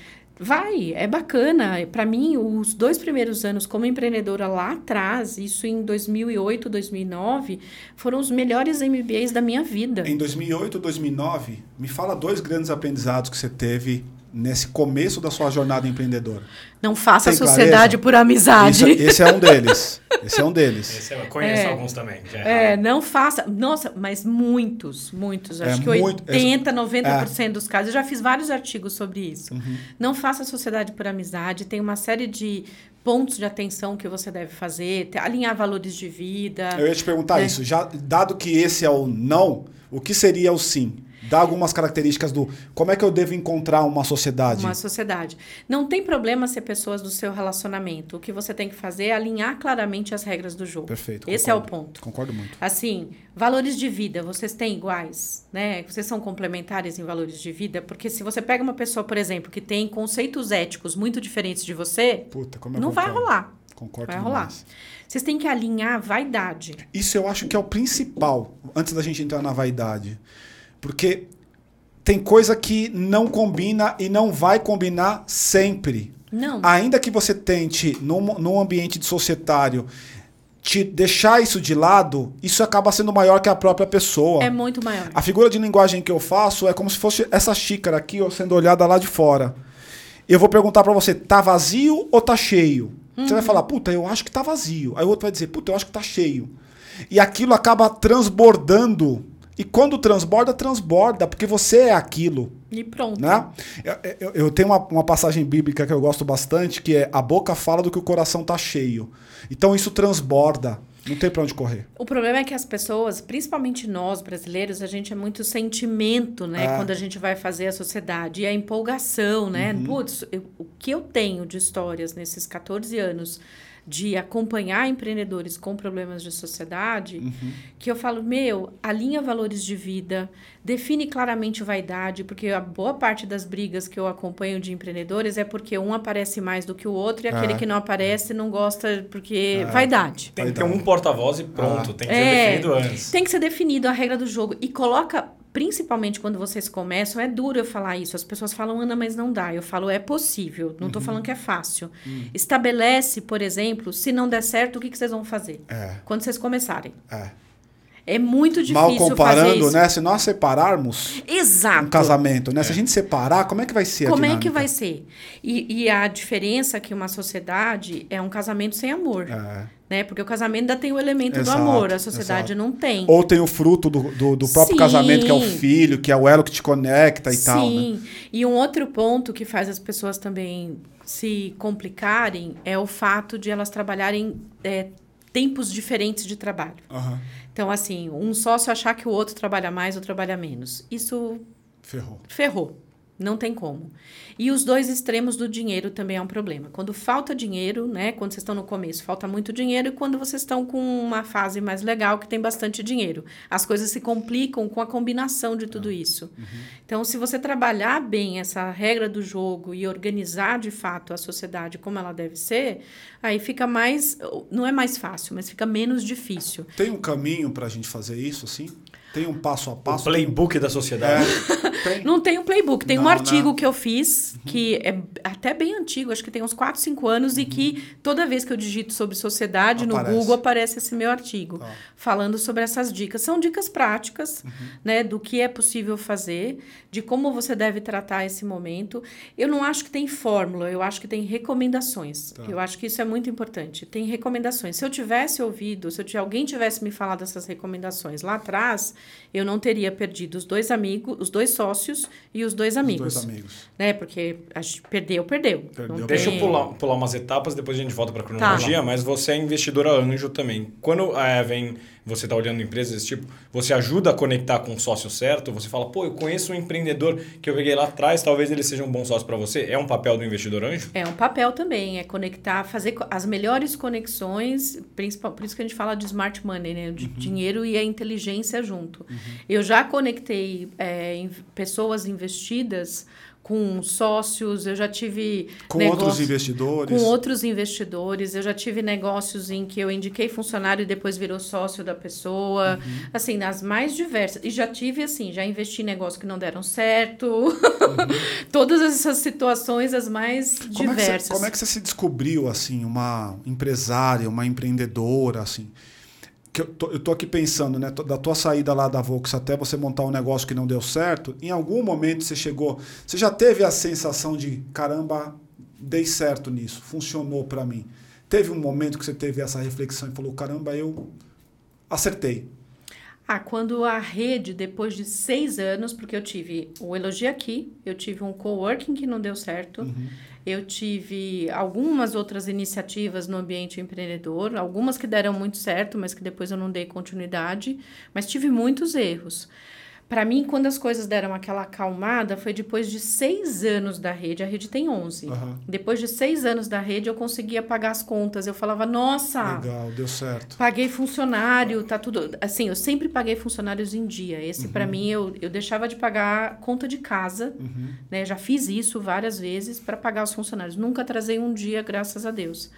Vai, é bacana. Para mim, os dois primeiros anos como empreendedora lá atrás, isso em 2008, 2009, foram os melhores MBAs da minha vida. Em 2008, 2009, me fala dois grandes aprendizados que você teve nesse começo da sua jornada empreendedora. Não faça Tem sociedade clareza? por amizade. Esse, esse é um deles. Esse é um deles. Esse eu conheço É. alguns também. Já É, não faça. Nossa, mas muitos, muitos. É Acho que muito- 80, 90% dos casos. Eu já fiz vários artigos sobre isso. Uhum. Não faça sociedade por amizade. Tem uma série de pontos de atenção que você deve fazer. Alinhar valores de vida. Eu ia te perguntar É. isso. Já, dado que esse é o não, o que seria o sim? Dá algumas características do como é que eu devo encontrar uma sociedade. Uma sociedade. Não tem problema ser pessoas do seu relacionamento. O que você tem que fazer é alinhar claramente as regras do jogo. Perfeito. Esse é o concordo. ponto. Concordo muito. Assim, valores de vida, vocês têm iguais, né? Vocês são complementares em valores de vida? Porque se você pega uma pessoa, por exemplo, que tem conceitos éticos muito diferentes de você, Puta, como eu não vai concordo. rolar. Concordo Vai rolar. demais. Vocês têm que alinhar a vaidade. Isso eu acho que é o principal. antes da gente entrar na vaidade. Porque tem coisa que não combina e não vai combinar sempre. Não. Ainda que você tente, num, num ambiente de societário, te deixar isso de lado, isso acaba sendo maior que a própria pessoa. É muito maior. A figura de linguagem que eu faço é como se fosse essa xícara aqui, ó, sendo olhada lá de fora. Eu vou perguntar para você, tá vazio ou tá cheio? Você Uhum. vai falar, puta, eu acho que tá vazio. Aí o outro vai dizer, puta, eu acho que tá cheio. E aquilo acaba transbordando. E quando transborda, transborda, porque você é aquilo. E pronto. Né? Eu, eu- eu tenho uma, uma passagem bíblica que eu gosto bastante, que é a boca fala do que o coração tá cheio. Então isso transborda. Não tem pra onde correr. O problema é que as pessoas, principalmente nós brasileiros, a gente é muito sentimento, né? É. Quando a gente vai fazer a sociedade. E a empolgação, né? Uhum. Putz, eu- o que eu tenho de histórias nesses 14 anos de acompanhar empreendedores com problemas de sociedade, Uhum. que eu falo, meu, alinha valores de vida, define claramente vaidade, porque a boa parte das brigas que eu acompanho de empreendedores é porque um aparece mais do que o outro e É. aquele que não aparece não gosta porque vaidade. Tem que ter um porta-voz e pronto. Ah. Tem que ser É, definido antes. Tem que ser definido a regra do jogo. E coloca, principalmente quando vocês começam, é duro eu falar isso. As pessoas falam, Ana, mas não dá. Eu falo, é possível. Não Uhum. tô falando que é fácil. Hum. Estabelece, por exemplo, se não der certo, o que, que vocês vão fazer? É, Quando vocês começarem. é. É muito difícil Mal comparando, né? Se nós separarmos Exato. um casamento, né? Se a gente separar, como é que vai ser Como é que vai ser? E, e a diferença é que uma sociedade é um casamento sem amor. É. Né? Porque o casamento ainda tem o elemento Exato, do amor, a sociedade exato. não tem. Ou tem o fruto do, do, do próprio Sim. casamento, que é o filho, que é o elo que te conecta e tal, né? Sim. E um outro ponto que faz as pessoas também se complicarem é o fato de elas trabalharem é, tempos diferentes de trabalho. Aham. Então, assim, um sócio achar que o outro trabalha mais ou trabalha menos. Isso Ferrou. ferrou. Não tem como. E os dois extremos do dinheiro também é um problema. Quando falta dinheiro, né? Quando vocês estão no começo, falta muito dinheiro, e quando vocês estão com uma fase mais legal, que tem bastante dinheiro. As coisas se complicam com a combinação de tudo isso. Então, se você trabalhar bem essa regra do jogo e organizar de fato a sociedade como ela deve ser, aí fica mais. Não é mais fácil, mas fica menos difícil. Tem um caminho pra gente fazer isso, assim? Tem um passo a O passo? playbook da sociedade. É, tem. Não tem um playbook, tem um Não, artigo né? que eu fiz, que é até bem antigo, acho que tem uns 4, 5 anos, e que toda vez que eu digito sobre sociedade Aparece. no Google aparece esse meu artigo, Tá. falando sobre essas dicas. São dicas práticas, né, do que é possível fazer, de como você deve tratar esse momento. Eu não acho que tem fórmula, eu acho que tem recomendações. Tá. Eu acho que isso é muito importante. Tem recomendações. Se eu tivesse ouvido, se eu, tivesse- alguém tivesse me falado dessas recomendações lá atrás, eu não teria perdido os dois amigos, os dois sócios e os dois Os amigos. dois amigos. Né? Porque a gente perdeu, perdeu. Perdeu, Não Deixa eu pular, pular umas etapas, depois a gente volta para a cronologia, mas você é investidora anjo também. Quando é, vem, você está olhando empresas desse tipo, você ajuda a conectar com o sócio certo? Você fala, pô, eu conheço um empreendedor que eu peguei lá atrás, talvez ele seja um bom sócio para você. É um papel do investidor anjo? É um papel também, é conectar, fazer as melhores conexões, principal, por isso que a gente fala de smart money, né? De dinheiro e a inteligência junto. Eu já conectei é, pessoas investidas com sócios, eu já tive Com negócio- outros investidores. com outros investidores, eu já tive negócios em que eu indiquei funcionário e depois virou sócio da pessoa, Uhum. assim, nas mais diversas. E já tive, assim, já investi em negócios que não deram certo. Todas essas situações, as mais Uhum. Como é, que você, diversas. como é que você se descobriu, assim, uma empresária, uma empreendedora, assim? Que eu, tô, eu tô aqui pensando, né? Da tua saída lá da Vox até você montar um negócio que não deu certo, em algum momento você chegou. Você já teve a sensação de caramba, dei certo nisso, funcionou para mim. Teve um momento que você teve essa reflexão e falou: caramba, eu acertei. Ah, quando a rede, depois de seis anos, porque eu tive o Elogia Aqui, eu tive um coworking que não deu certo, eu tive algumas outras iniciativas no ambiente empreendedor, algumas que deram muito certo, mas que depois eu não dei continuidade, mas tive muitos erros. Para mim, quando as coisas deram aquela acalmada, foi depois de seis anos da rede. A rede tem 11. Aham. Depois de seis anos da rede, eu conseguia pagar as contas. Eu falava, nossa, Legal, deu certo. paguei funcionário, tá tudo. Assim, eu sempre paguei funcionários em dia. Esse, Uhum. mim, eu, eu deixava de pagar conta de casa, né? Já fiz isso várias vezes para pagar os funcionários. Nunca atrasei um dia, graças a Deus.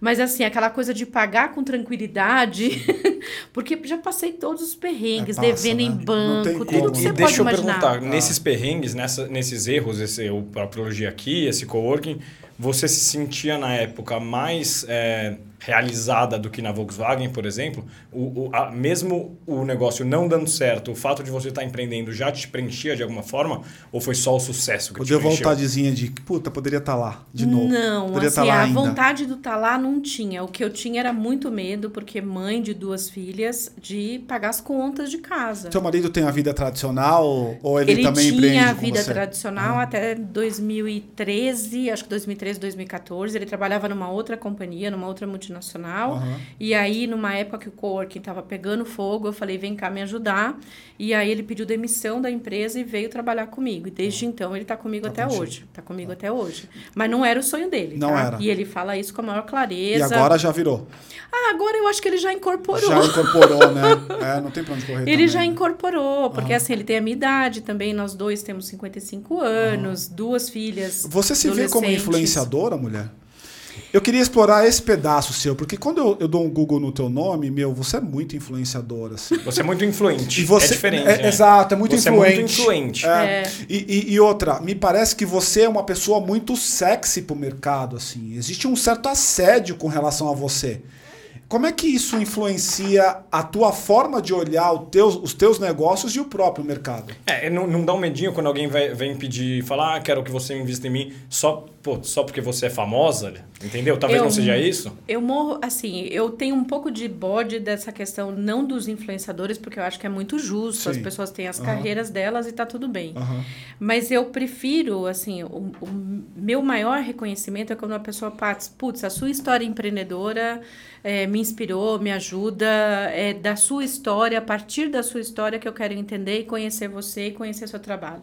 Mas, assim, aquela coisa de pagar com tranquilidade, porque já passei todos os perrengues, É, passa, devendo em né? Tem banco, como. tudo que E você deixa pode eu imaginar. perguntar, nesses perrengues, nessa, nesses erros, esse, o próprio elogio aqui, esse coworking, você se sentia na época mais é, realizada do que na Volkswagen, por exemplo? O, o- a- mesmo o negócio não dando certo, o fato de você estar empreendendo já te preenchia de alguma forma? Ou foi só o sucesso que Ou te deu preencheu? vontadezinha de, puta, poderia estar lá de novo. Não, poderia assim, tá lá a ainda. vontade do estar lá não tinha. O que eu tinha era muito medo, porque mãe de duas filhas, de pagar as contas de casa. Seu marido tem a vida tradicional ou ele, Ele, também empreende tinha a vida tradicional até 2013, acho que 2013, 2014. Ele trabalhava numa outra companhia, numa outra multinacional. Aham. E aí, numa época que o coworking estava pegando fogo, eu falei, vem cá me ajudar. E aí ele pediu demissão da empresa e veio trabalhar comigo. E desde então ele está comigo Tá até contigo. hoje. Está comigo até hoje. Mas não era o sonho dele, Não tá? era. E ele fala isso com a maior E clareza. agora já virou. Ah, agora eu acho que ele já incorporou. Já incorporou, né? É, não tem pra onde correr Ele também. já incorporou, porque assim, ele tem a minha idade também, nós dois temos 55 anos, duas filhas. Você se vê como influenciadora, mulher? Eu queria explorar esse pedaço seu, porque quando eu, eu dou um Google no teu nome, meu, você é muito influenciadora, assim. Você é muito influente. E você, é diferente. é- né? Exato, é muito Você influente. é muito influente. É. É. E, e- e outra, me parece que você é uma pessoa muito sexy pro mercado, assim. Existe um certo assédio com relação a você. Como é que isso influencia a tua forma de olhar teus- os teus negócios e o próprio mercado? É, não, não dá um medinho quando alguém vai, vem pedir, falar, ah, quero que você invista em mim só, pô, só porque você é famosa, entendeu? Talvez Eu- não seja isso. Eu morro, assim, eu tenho um pouco de bode dessa questão, não dos influenciadores, porque eu acho que é muito justo, as Sim. pessoas têm as Aham. carreiras delas e tá tudo bem. Aham. Mas eu prefiro, assim, o, o meu maior reconhecimento é quando uma pessoa passa, putz, a sua história empreendedora eh, me inspirou, me ajuda, é da sua história, a partir da sua história que eu quero entender e conhecer você e conhecer seu trabalho.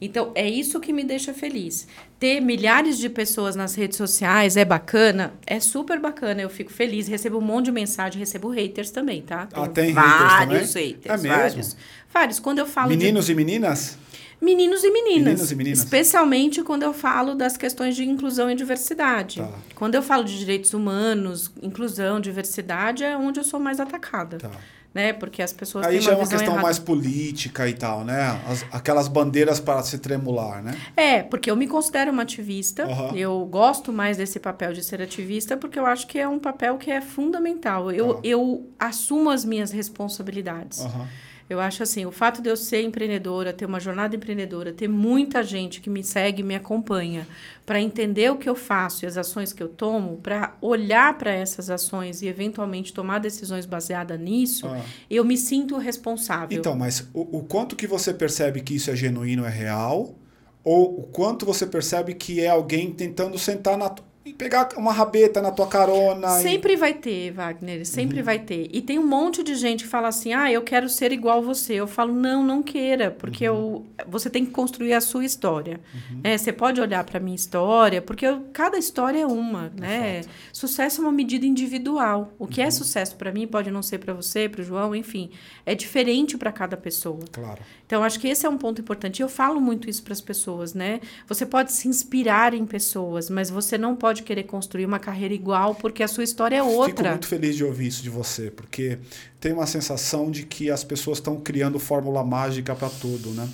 Então, é isso que me deixa feliz. Ter milhares de pessoas nas redes sociais é bacana? É super bacana, eu fico feliz, recebo um monte de mensagem, recebo haters também, tá? Ah, Tenho tem haters vários também? haters, É mesmo? vários. Vários. Quando eu falo de Meninos e meninas? Meninos e meninas. Meninos e meninas. Especialmente quando eu falo das questões de inclusão e diversidade. Tá. Quando eu falo de direitos humanos, inclusão, diversidade, é onde eu sou mais atacada. Tá. Né? Porque as pessoas Aí já é uma questão errada. mais política e tal, né? As- aquelas bandeiras para se tremular, né? É, porque eu me considero uma ativista. Aham. Eu gosto mais desse papel de ser ativista porque eu acho que é um papel que é fundamental. Eu, Tá. eu assumo as minhas responsabilidades. Aham. Eu acho assim, o fato de eu ser empreendedora, ter uma jornada empreendedora, ter muita gente que me segue, me acompanha, para entender o que eu faço e as ações que eu tomo, para olhar para essas ações e eventualmente tomar decisões baseadas nisso, Ah. eu me sinto responsável. Então, mas o, o quanto que você percebe que isso é genuíno, é real? Ou o quanto você percebe que é alguém tentando sentar na pegar uma rabeta na tua carona? e- Sempre vai ter, Wagner, sempre Uhum. vai ter. E tem um monte de gente que fala assim: ah, eu quero ser igual você. Eu falo, não, não queira, porque Uhum. eu, você tem que construir a sua história. É, você pode olhar para a minha história, porque eu- cada história é uma. Né? Sucesso é uma medida individual. O que Uhum. é sucesso para mim pode não ser para você, para o João, enfim. É diferente para cada pessoa. Claro. Então, acho que esse é um ponto importante. Eu falo muito isso para as pessoas, né? Você pode se inspirar em pessoas, mas você não pode querer construir uma carreira igual, porque a sua história é Fico outra. muito feliz de ouvir isso de você, porque tem uma sensação de que as pessoas estão criando fórmula mágica para tudo, né?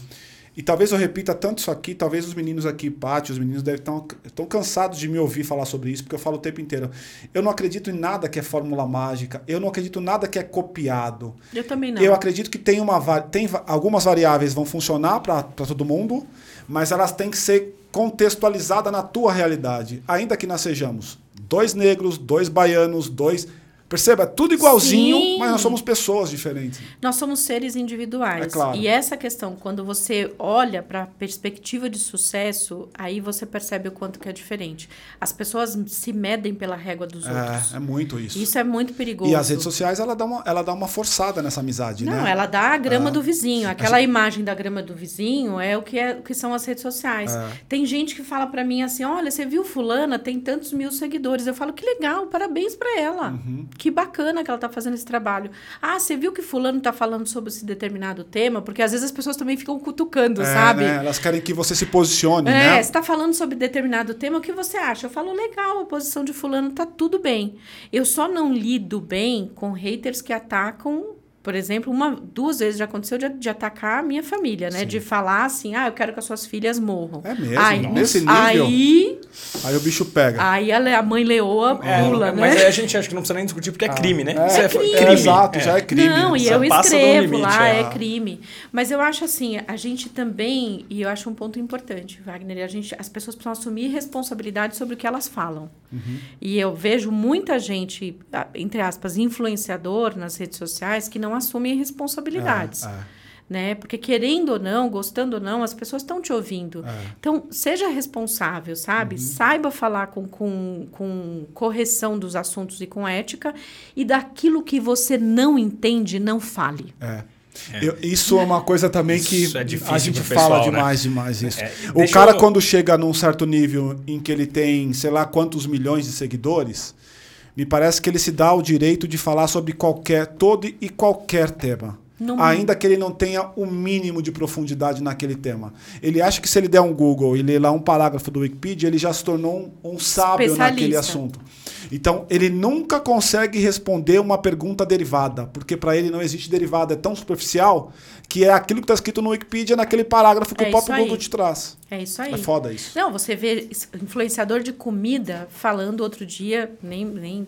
E talvez eu repita tanto isso aqui, talvez os meninos aqui, Pátio, os meninos devem estar tão cansados de me ouvir falar sobre isso, porque eu falo o tempo inteiro. Eu não acredito em nada que é fórmula mágica, eu não acredito em nada que é copiado. Eu também não. Eu acredito que tem, uma, tem algumas variáveis vão funcionar para todo mundo, mas elas têm que ser contextualizadas na tua realidade. Ainda que nós sejamos dois negros, dois baianos, dois. Perceba, é tudo igualzinho, Sim. mas nós somos pessoas diferentes. Nós somos seres individuais. É claro. E essa questão, quando você olha para a perspectiva de sucesso, aí você percebe o quanto que é diferente. As pessoas se medem pela régua dos outros. É, é muito isso. Isso é muito perigoso. E as redes sociais, ela dá uma, ela dá uma forçada nessa amizade, Não, né? ela dá a grama Ah. do vizinho. Aquela imagem da grama do vizinho é o que, é, o que são as redes sociais. É. Tem gente que fala pra mim assim: olha, você viu fulana, tem tantos mil seguidores. Eu falo, que legal, parabéns pra ela. Uhum. Que bacana que ela tá fazendo esse trabalho. Ah, você viu que fulano tá falando sobre esse determinado tema? Porque às vezes as pessoas também ficam cutucando, É, sabe? né? Elas querem que você se posicione, É, né? você tá falando sobre determinado tema, o que você acha? Eu falo, legal, a posição de fulano tá tudo bem. Eu só não lido bem com haters que atacam, por exemplo, uma, duas vezes já aconteceu de, de atacar a minha família, né? De falar assim, ah, eu quero que as suas filhas morram. É mesmo? Aí, Nesse nível? Aí, Aí o bicho pega. aí a, a mãe leoa É, pula, né? Mas aí a gente acha que não precisa nem discutir porque é crime, né? É, é crime. exato, É. já é crime. Não, né? e eu escrevo limite, lá, é. é crime. Mas eu acho assim, a gente também, e eu acho um ponto importante, Wagner, a gente, as pessoas precisam assumir responsabilidade sobre o que elas falam. Uhum. E eu vejo muita gente, ah, entre aspas, influenciador nas redes sociais que não assumem responsabilidades. É, é. Né? Porque querendo ou não, gostando ou não, as pessoas estão te ouvindo. É. Então, seja responsável, sabe? Uhum. Saiba falar com, com, com correção dos assuntos e com ética. E daquilo que você não entende, não fale. É. Eu- isso é uma coisa também que Isso é difícil a gente pro fala pessoal, né? demais, demais isso. É, o cara, eu- quando chega num certo nível em que ele tem, sei lá, quantos milhões de seguidores, me parece que ele se dá o direito de falar sobre qualquer, todo e qualquer tema. Não- Ainda que ele não tenha o mínimo de profundidade naquele tema. Ele acha que se ele der um Google e ler lá um parágrafo do Wikipedia, ele já se tornou um, um sábio naquele assunto. Então, ele nunca consegue responder uma pergunta derivada, porque para ele não existe derivada, é tão superficial que é aquilo que está escrito no Wikipedia naquele parágrafo que É o próprio aí. Google te traz. É isso aí. É foda isso. Não, você vê influenciador de comida falando outro dia, nem, nem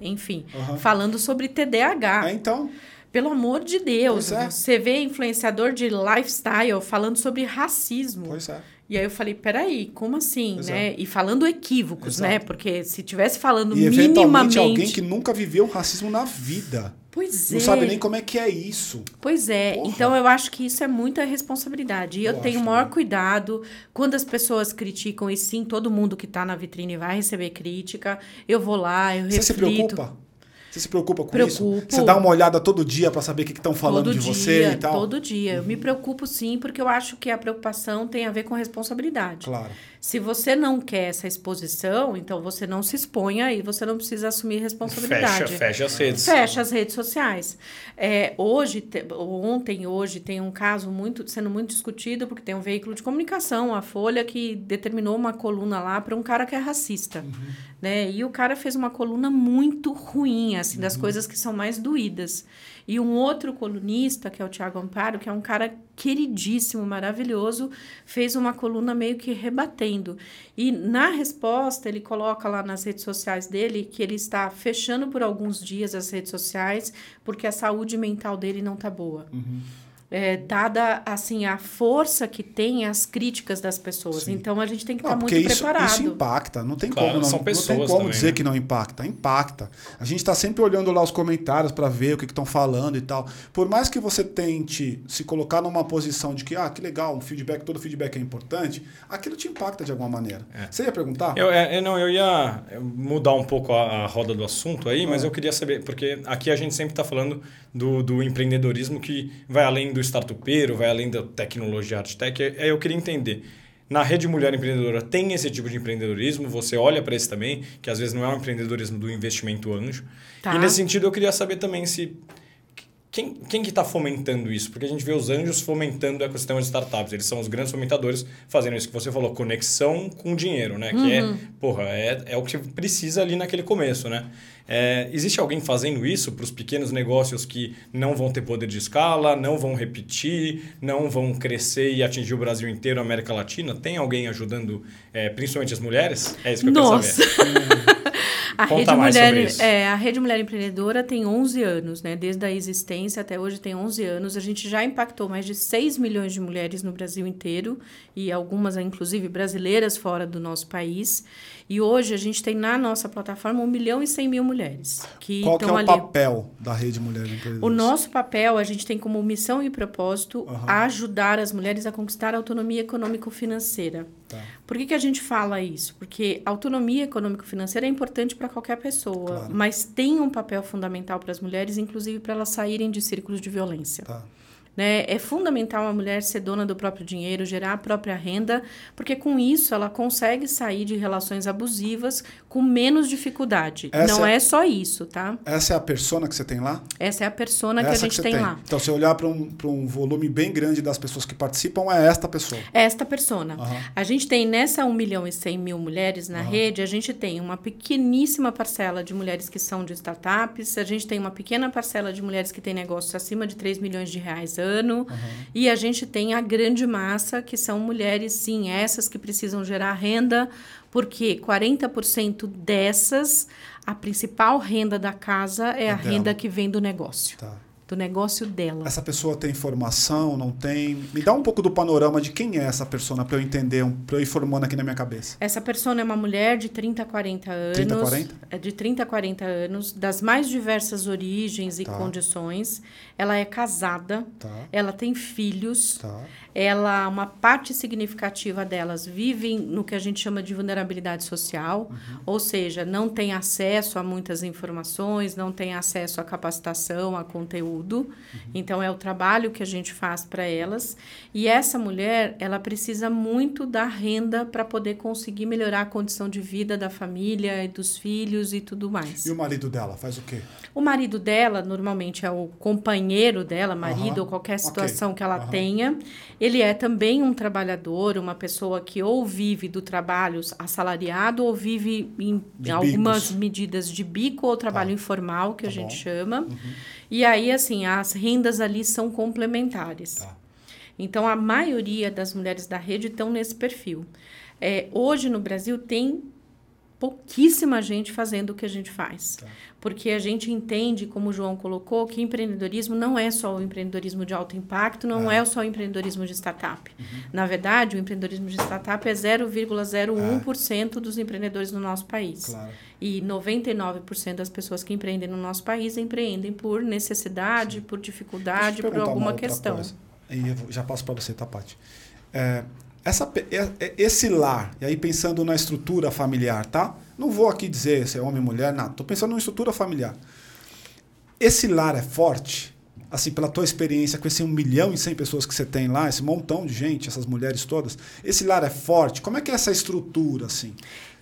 enfim, Aham. falando sobre TDAH. É, então, Pelo amor de Deus. É. Você vê influenciador de lifestyle falando sobre racismo. pois é. E aí eu falei, peraí, como assim, né? E falando equívocos, Exato. né? Porque se tivesse falando E eventualmente minimamente... alguém que nunca viveu racismo na vida. Pois Não é. sabe nem como é que é isso. Pois é, Porra. então eu acho que isso é muita responsabilidade. E eu, Eu tenho o maior também. cuidado quando as pessoas criticam, e sim, todo mundo que está na vitrine vai receber crítica. Eu vou lá, eu Você se reflito. preocupa? Você se preocupa com Preocupo. isso? Você dá uma olhada todo dia para saber o que estão falando todo de dia, você e tal? Uhum. Todo dia. Eu me preocupo sim, porque eu acho que a preocupação tem a ver com responsabilidade. Claro. Se você não quer essa exposição, então você não se exponha e você não precisa assumir responsabilidade. Fecha, fecha as redes. Fecha as redes sociais. É, hoje, te- ontem, hoje, tem um caso muito sendo muito discutido, porque tem um veículo de comunicação, a Folha, que determinou uma coluna lá para um cara que é racista. Né? E o cara fez uma coluna muito ruim, assim, das coisas que são mais doídas. E um outro colunista, que é o Tiago Amparo, que é um cara queridíssimo, maravilhoso, fez uma coluna meio que rebatendo. E na resposta, ele coloca lá nas redes sociais dele que ele está fechando por alguns dias as redes sociais porque a saúde mental dele não tá boa. É, dada assim a força que tem as críticas das pessoas. Então a gente tem que estar Não, muito isso, preparado. isso impacta. Não tem Claro, como, não, são não tem pessoas como também, dizer né? que não impacta. Impacta. A gente está sempre olhando lá os comentários para ver o que estão falando e tal. Por mais que você tente se colocar numa posição de que, ah, que legal, um feedback, todo feedback é importante, aquilo te impacta de alguma maneira. Você ia perguntar? Eu, é, é, não, eu ia mudar um pouco a, a roda do assunto aí, mas eu queria saber, porque aqui a gente sempre está falando do, do empreendedorismo que vai além do startupeiro, vai além da tecnologia art tech. É, eu queria entender. Na Rede Mulher Empreendedora tem esse tipo de empreendedorismo? Você olha para esse também, que às vezes não é um empreendedorismo do investimento anjo. Tá. E nesse sentido eu queria saber também se quem, quem que está fomentando isso? Porque a gente vê os anjos fomentando o ecossistema de startups. Eles são os grandes fomentadores, fazendo isso que você falou, conexão com dinheiro, né? Que é, porra, é, é o que precisa ali naquele começo, né? É, existe alguém fazendo isso para os pequenos negócios que não vão ter poder de escala, não vão repetir, não vão crescer e atingir o Brasil inteiro, a América Latina? Tem alguém ajudando, é, principalmente as mulheres? É isso que eu Nossa! quero saber. A Conta Rede, mais Mulher, sobre isso. é, a Rede Mulher Empreendedora tem 11 anos, né? Desde a existência até hoje tem 11 anos. A gente já impactou mais de 6 milhões de mulheres no Brasil inteiro e algumas, inclusive, brasileiras fora do nosso país. E hoje a gente tem na nossa plataforma 1 milhão e 100 mil mulheres que Qual que é o ali. papel da Rede Mulher Empreendedora? O nosso papel, a gente tem como missão e propósito ajudar as mulheres a conquistar a autonomia econômico-financeira. Tá. Por que, que a gente fala isso? Porque autonomia econômico-financeira é importante para qualquer pessoa, Claro. mas tem um papel fundamental para as mulheres, inclusive para elas saírem de círculos de violência. Tá. Né? É fundamental a mulher ser dona do próprio dinheiro, gerar a própria renda, porque com isso ela consegue sair de relações abusivas com menos dificuldade. Essa Não é- é só isso, tá? Essa é a persona que você tem lá? Essa é a persona que a Essa gente você tem, lá. Então, se olhar para um, pra um volume bem grande das pessoas que participam, é esta pessoa. Esta persona. Aham. A gente tem nessa 1 milhão e 100 mil mulheres na rede, a gente tem uma pequeníssima parcela de mulheres que são de startups, a gente tem uma pequena parcela de mulheres que têm negócios acima de 3 milhões de reais ano, e a gente tem a grande massa, que são mulheres, sim, essas que precisam gerar renda, porque 40% dessas, a principal renda da casa é, a dela. renda que vem do negócio, Tá. Do negócio dela. Essa pessoa tem formação, não tem? Me dá um pouco do panorama de quem é essa persona para eu entender, para eu ir formando aqui na minha cabeça. Essa pessoa é uma mulher de 30 a 40 anos. 30 a 40? É de 30 a 40 anos, das mais diversas origens e Tá. condições. Ela é casada, Tá. ela tem filhos. Tá. Ela, uma parte significativa delas vivem no que a gente chama de vulnerabilidade social, Uhum. ou seja, não tem acesso a muitas informações, não tem acesso à capacitação, a conteúdo. Uhum. Então é o trabalho que a gente faz para elas. E essa mulher, ela precisa muito da renda para poder conseguir melhorar a condição de vida da família e dos filhos e tudo mais. E o marido dela faz o quê? O marido dela, normalmente, é o companheiro dela, marido, Aham. ou qualquer situação que ela tenha. Ele é também um trabalhador, uma pessoa que ou vive do trabalho assalariado ou vive em De algumas bicos. medidas de bico ou trabalho Tá. informal, que Tá a gente bom. chama. E aí, assim, as rendas ali são complementares. Tá. Então, a maioria das mulheres da rede estão nesse perfil. É, hoje, no Brasil, tem pouquíssima gente fazendo o que a gente faz. Tá. Porque a gente entende, como o João colocou, que empreendedorismo não é só o empreendedorismo de alto impacto, não é, só o empreendedorismo de startup. Uhum. Na verdade, o empreendedorismo de startup é 0,01% dos empreendedores no nosso país. Claro. E 99% das pessoas que empreendem no nosso país empreendem por necessidade, por Deixa eu dificuldade, por alguma questão. coisa. E eu já passo para você, tá, Paty? É, essa, é- é- esse lar, e aí pensando na estrutura familiar, tá? Não vou aqui dizer se é homem, mulher, nada. Tô pensando numa estrutura familiar. Esse lar é forte? Assim, pela tua experiência com esse 1 milhão e 100 pessoas que você tem lá, esse montão de gente, essas mulheres todas, esse lar é forte? Como é que é essa estrutura, assim?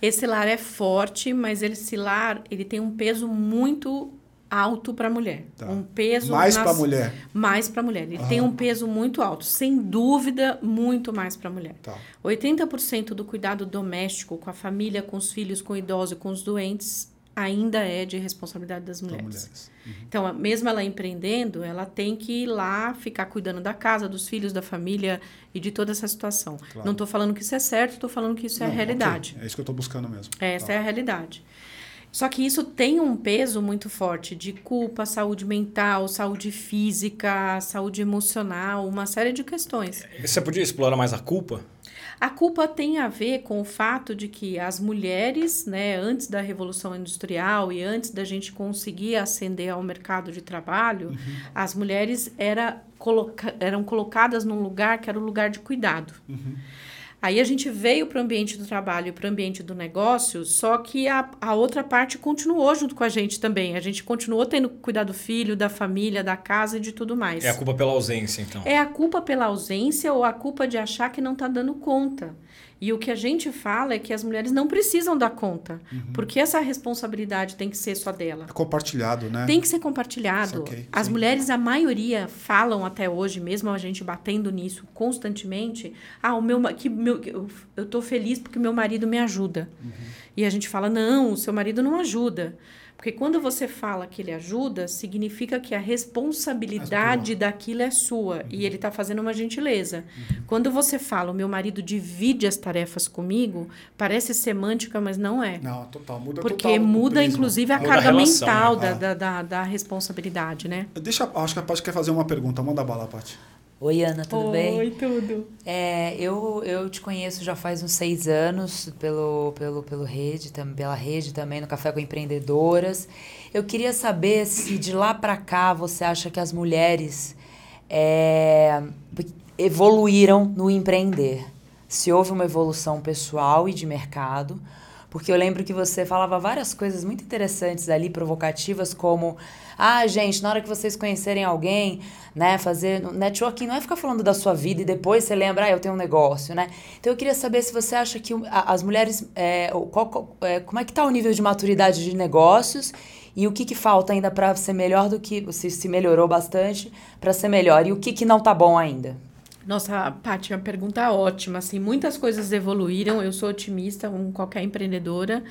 Esse lar é forte, mas esse lar ele tem um peso muito alto para a mulher. Tá. Um peso Mais nas- para mulher. Mais para a mulher. Ele Aham. tem um peso muito alto, sem dúvida, muito mais para a mulher. Tá. 80% do cuidado doméstico com a família, com os filhos, com o idoso e com os doentes ainda é de responsabilidade das mulheres. mulheres. Então, mesmo ela empreendendo, ela tem que ir lá ficar cuidando da casa, dos filhos, da família e de toda essa situação. Claro. Não estou falando que isso é certo, estou falando que isso é a Não, realidade. ok. É isso que eu tô buscando mesmo. Essa Tá. é a realidade. Só que isso tem um peso muito forte de culpa, saúde mental, saúde física, saúde emocional, uma série de questões. Você podia explorar mais a culpa? A culpa tem a ver com o fato de que as mulheres, né, antes da Revolução Industrial e antes da gente conseguir ascender ao mercado de trabalho, as mulheres era, coloca, eram colocadas num lugar que era o lugar de cuidado. Aí a gente veio para o ambiente do trabalho e para o ambiente do negócio, só que a, a outra parte continuou junto com a gente também. A gente continuou tendo que cuidar do filho, da família, da casa e de tudo mais. É a culpa pela ausência, então. É a culpa pela ausência ou a culpa de achar que não está dando conta. E o que a gente fala é que as mulheres não precisam dar conta, porque essa responsabilidade tem que ser só dela. É compartilhado, né? Tem que ser compartilhado. Saquei, As sim. mulheres, a maioria, falam até hoje, mesmo a gente batendo nisso constantemente. Ah, o meu, que meu, eu, eu tô feliz porque meu marido me ajuda. Uhum. E a gente fala, não, o seu marido não ajuda. Porque quando você fala que ele ajuda, significa que a responsabilidade daquilo é sua uhum. e ele está fazendo uma gentileza. Uhum. Quando você fala, o meu marido divide as tarefas comigo, parece semântica, mas não é. Não, total, muda Porque total muda, inclusive, a muda carga a relação, mental né? da, da, da, da, responsabilidade, né? Deixa, acho que a Paty quer fazer uma pergunta. Manda bala, Paty. Oi, Ana, tudo Oi, bem? Oi, tudo. É, eu, eu te conheço já faz uns seis anos pelo, pelo, pelo rede, pela rede também, no Café com Empreendedoras. Eu queria saber se de lá para cá você acha que as mulheres é, evoluíram no empreender. Se houve uma evolução pessoal e de mercado. Porque eu lembro que você falava várias coisas muito interessantes ali, provocativas, como ah, gente, na hora que vocês conhecerem alguém, né, fazer networking não é ficar falando da sua vida e depois você lembra, ah, eu tenho um negócio, né? Então eu queria saber se você acha que as mulheres, é, qual, é, como é que está o nível de maturidade de negócios e o que, que falta ainda para ser melhor do que você se melhorou bastante para ser melhor e o que, que não tá bom ainda? Nossa, Paty, uma pergunta ótima. Assim, muitas coisas evoluíram. Eu sou otimista, como qualquer empreendedora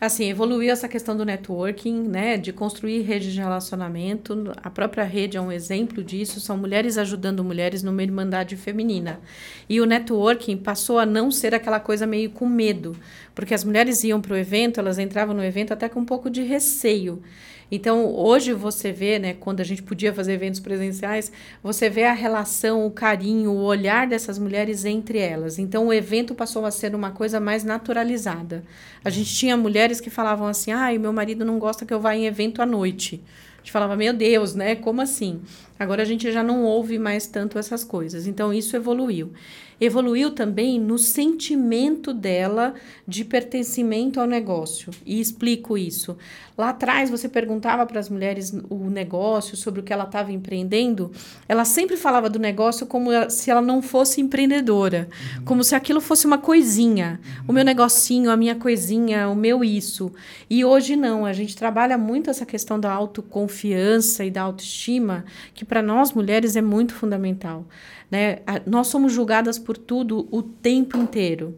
assim, evoluiu essa questão do networking, né, de construir redes de relacionamento. A própria rede é um exemplo disso, são mulheres ajudando mulheres numa irmandade feminina. E o networking passou a não ser aquela coisa meio com medo, porque as mulheres iam para o evento, elas entravam no evento até com um pouco de receio. Então, hoje você vê, né, quando a gente podia fazer eventos presenciais, você vê a relação, o carinho, o olhar dessas mulheres entre elas. Então, o evento passou a ser uma coisa mais naturalizada. A gente tinha mulheres que falavam assim: "Ai, meu marido não gosta que eu vá em evento à noite". A gente falava: "Meu Deus, né? Como assim?" Agora a gente já não ouve mais tanto essas coisas. Então, isso evoluiu evoluiu também no sentimento dela de pertencimento ao negócio. E explico isso. Lá atrás, você perguntava para as mulheres o negócio, sobre o que ela estava empreendendo, ela sempre falava do negócio como se ela não fosse empreendedora, uhum. como se aquilo fosse uma coisinha, uhum. o meu negocinho, a minha coisinha, o meu isso. E hoje não, a gente trabalha muito essa questão da autoconfiança e da autoestima, que para nós mulheres é muito fundamental. Né? Nós somos julgadas por tudo o tempo inteiro.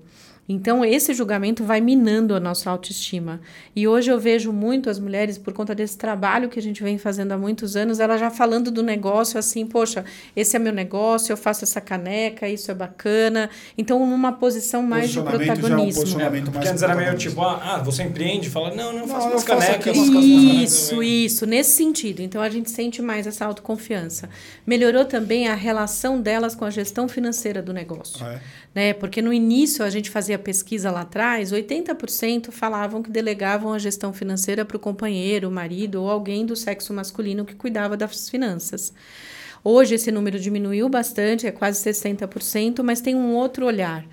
Então, esse julgamento vai minando a nossa autoestima. E hoje eu vejo muito as mulheres, por conta desse trabalho que a gente vem fazendo há muitos anos, elas já falando do negócio assim: poxa, esse é meu negócio, eu faço essa caneca, isso é bacana. Então, numa posição mais de protagonismo. Já é um é, porque antes era meio tipo: ah, ah, você empreende? Fala, não, não, eu faço não, umas canecas. Isso, isso, nesse sentido. Então, a gente sente mais essa autoconfiança. Melhorou também a relação delas com a gestão financeira do negócio. Ah, é? Né? Porque no início a gente fazia pesquisa lá atrás, 80% falavam que delegavam a gestão financeira para o companheiro, marido ou alguém do sexo masculino que cuidava das finanças. Hoje esse número diminuiu bastante, é quase 60%, mas tem um outro olhar.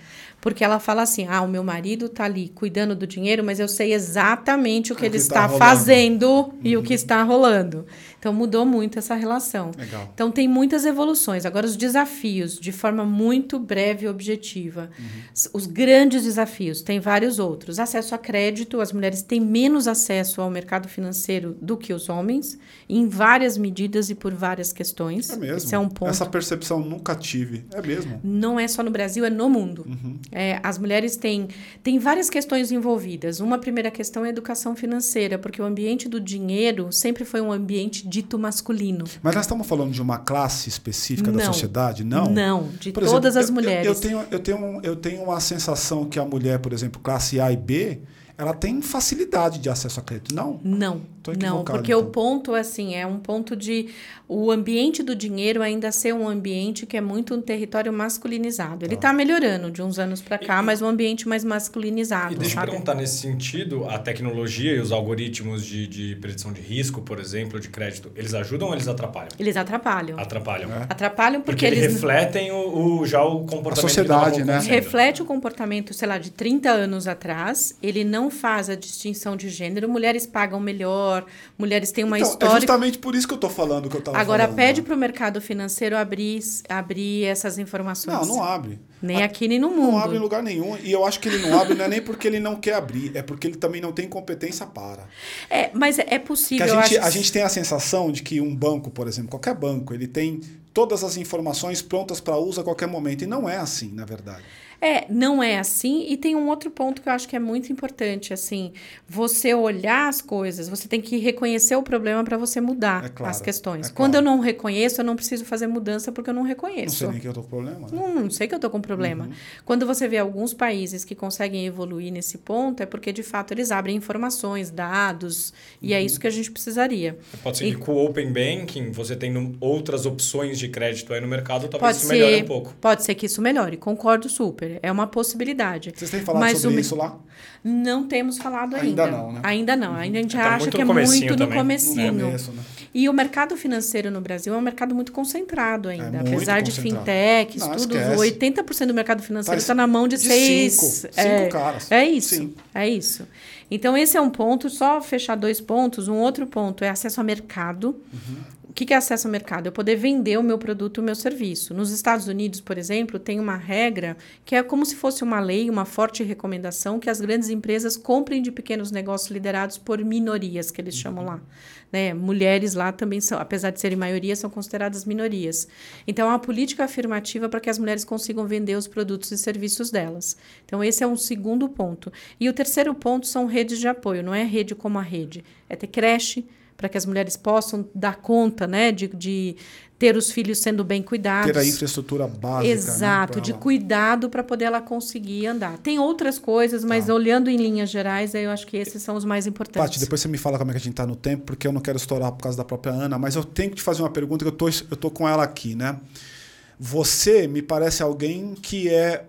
Porque ela fala assim: ah, o meu marido está ali cuidando do dinheiro, mas eu sei exatamente o que o ele que está tá fazendo uhum. e o que uhum. está rolando. Então mudou muito essa relação. Legal. Então tem muitas evoluções. Agora os desafios, de forma muito breve e objetiva. Uhum. Os grandes desafios, tem vários outros. Acesso a crédito, as mulheres têm menos acesso ao mercado financeiro do que os homens, em várias medidas e por várias questões. É mesmo. Esse é um ponto. Essa percepção nunca tive. É mesmo. Não é só no Brasil, é no mundo. Uhum. É, as mulheres têm, têm várias questões envolvidas. Uma primeira questão é a educação financeira, porque o ambiente do dinheiro sempre foi um ambiente dito masculino. Mas nós estamos falando de uma classe específica não, da sociedade? Não. Não, de por todas exemplo, as mulheres. Eu, eu, tenho, eu, tenho, eu tenho uma sensação que a mulher, por exemplo, classe A e B, ela tem facilidade de acesso a crédito, não? Não. Não, porque então. o ponto assim é um ponto de o ambiente do dinheiro ainda ser um ambiente que é muito um território masculinizado. Ele está tá melhorando de uns anos para cá, e, mas um ambiente mais masculinizado. E deixa sabe? eu perguntar nesse sentido, a tecnologia e os algoritmos de, de predição de risco, por exemplo, de crédito, eles ajudam ou eles atrapalham? Eles atrapalham. Atrapalham. É. Atrapalham porque, porque eles refletem o, o, já o comportamento. A sociedade, né? Reflete o comportamento, sei lá, de 30 anos atrás. Ele não faz a distinção de gênero. Mulheres pagam melhor, mulheres têm uma então, história. É justamente por isso que eu estou falando que eu estava Agora falando, pede né? para o mercado financeiro abrir, abrir essas informações. Não, não abre. Nem aqui nem no mundo. Não abre em lugar nenhum. E eu acho que ele não abre não é nem porque ele não quer abrir, é porque ele também não tem competência para. É, mas é possível. Que a, gente, a gente tem a sensação de que um banco, por exemplo, qualquer banco, ele tem todas as informações prontas para uso a qualquer momento. E não é assim, na verdade. É, não é assim. E tem um outro ponto que eu acho que é muito importante, assim, você olhar as coisas, você tem que reconhecer o problema para você mudar É claro, as questões. é Quando claro. eu não reconheço, eu não preciso fazer mudança porque eu não Não reconheço. sei nem que eu tô com problema. né? Não, não sei que eu tô com problema. Quando você vê alguns países que conseguem evoluir nesse ponto, é porque de fato eles abrem informações, dados, e é isso que a gente precisaria. Pode ser E- que com o Open Banking, você tendo outras opções de crédito aí no mercado, talvez Pode isso melhore ser, um pouco. pode ser que isso melhore, concordo super. É uma possibilidade. Vocês têm falado Mas sobre o isso lá? Não temos falado ainda. Ainda não, né? Ainda não. Ainda a gente Tá acha que é no muito no também. No comecinho. começo, né? E o mercado financeiro no Brasil é um mercado muito concentrado ainda. muito Apesar de concentrado. fintechs, Não, tudo, esquece. 80% do mercado financeiro Tá está na mão de, de seis. cinco, cinco é, caras. É isso. Sim. É isso. Então, esse é um ponto. Só fechar dois pontos. Um outro ponto é acesso a mercado. O que é acesso ao mercado? Eu poder vender o meu produto, o meu serviço. Nos Estados Unidos, por exemplo, tem uma regra que é como se fosse uma lei, uma forte recomendação que as grandes empresas comprem de pequenos negócios liderados por minorias, que eles chamam lá. Né? Mulheres lá também são, apesar de serem maioria, são consideradas minorias. Então, há uma política afirmativa para que as mulheres consigam vender os produtos e serviços delas. Então, esse é um segundo ponto. E o terceiro ponto são redes de apoio. Não é rede como a rede. É ter creche, para que as mulheres possam dar conta né, de, de ter os filhos sendo bem cuidados. Ter a infraestrutura básica. Exato, né, de cuidado para poder ela conseguir andar. Tem outras coisas, mas olhando em linhas gerais, eu acho que esses são os mais importantes. Paty, depois você me fala como é que a gente tá no tempo, porque eu não quero estourar por causa da própria Ana, mas eu tenho que te fazer uma pergunta que eu tô, eu tô com ela aqui, né? Você me parece alguém que é,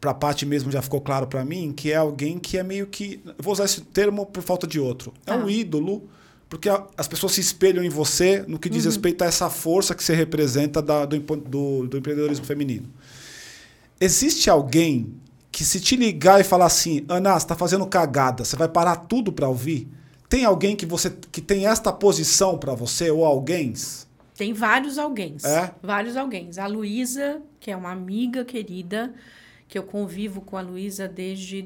pra Paty mesmo já ficou claro pra mim, que é alguém que é meio que. Vou usar esse termo por falta de outro. É um Tá. ídolo, porque a- as pessoas se espelham em você no que diz Uhum. respeito a essa força que você representa da- do, do- do empreendedorismo feminino. Existe alguém que se te ligar e falar assim, Ana, você tá fazendo cagada, você vai parar tudo para ouvir? Tem alguém que você que tem esta posição para você ou alguém? Tem vários alguém. É? Vários alguém. A Luísa, que é uma amiga querida, que eu convivo com a Luísa desde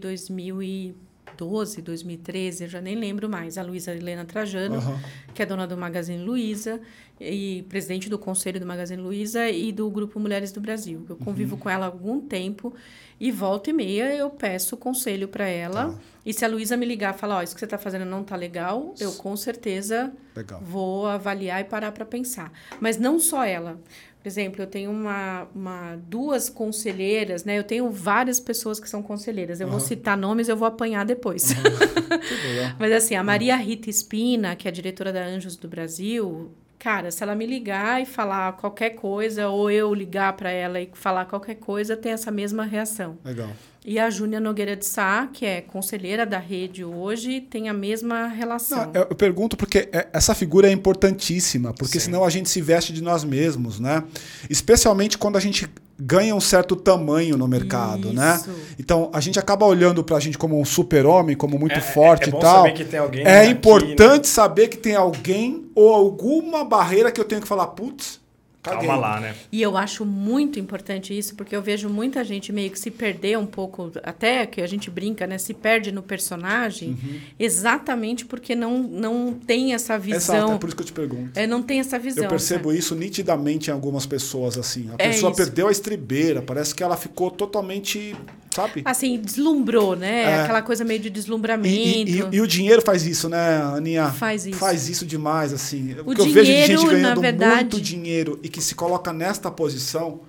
2012, 2013, eu já nem lembro mais. A Luísa Helena Trajano, Aham. que é dona do Magazine Luiza e presidente do conselho do Magazine Luiza e do Grupo Mulheres do Brasil. Eu convivo com ela há algum tempo e volta e meia eu peço conselho para ela. Tá. E se a Luísa me ligar e falar, ó, isso que você está fazendo não tá legal, eu com certeza Legal. vou avaliar e parar para pensar. Mas não só ela. Por exemplo, eu tenho uma, uma, duas conselheiras, né? Eu tenho várias pessoas que são conselheiras. Eu vou citar nomes, eu vou apanhar depois. Legal. Mas assim, a Maria Rita Espina, que é a diretora da Anjos do Brasil, cara, se ela me ligar e falar qualquer coisa, ou eu ligar para ela e falar qualquer coisa, tem essa mesma reação. Legal. E a Júnia Nogueira de Sá, que é conselheira da rede hoje, tem a mesma relação. Não, eu, pergunto porque é- essa figura é importantíssima, porque Sim. senão a gente se veste de nós mesmos, né? Especialmente quando a gente ganha um certo tamanho no mercado, né? Isso. Então a gente acaba olhando pra gente como um super-homem, como muito É- forte é bom e tal. saber que tem alguém é aqui, importante saber que tem alguém ou alguma barreira que eu tenho que falar, putz, caguei. Calma lá, né? E eu acho muito importante isso, porque eu vejo muita gente meio que se perder um pouco, até que a gente brinca, né? Se perde no personagem, Uhum. exatamente porque não, não tem essa Exato, visão. é por isso que eu te pergunto. É, não tem essa visão. Eu percebo sabe? isso nitidamente em algumas pessoas, assim. A É pessoa isso. perdeu a estribeira, parece que ela ficou totalmente, sabe? Assim, deslumbrou, né? É. Aquela coisa meio de E, deslumbramento. e- e- e o dinheiro faz isso, né, Aninha? Faz isso. Faz isso demais, assim. O Porque eu vejo dinheiro, gente ganhando verdade- muito dinheiro e que se coloca nesta posição.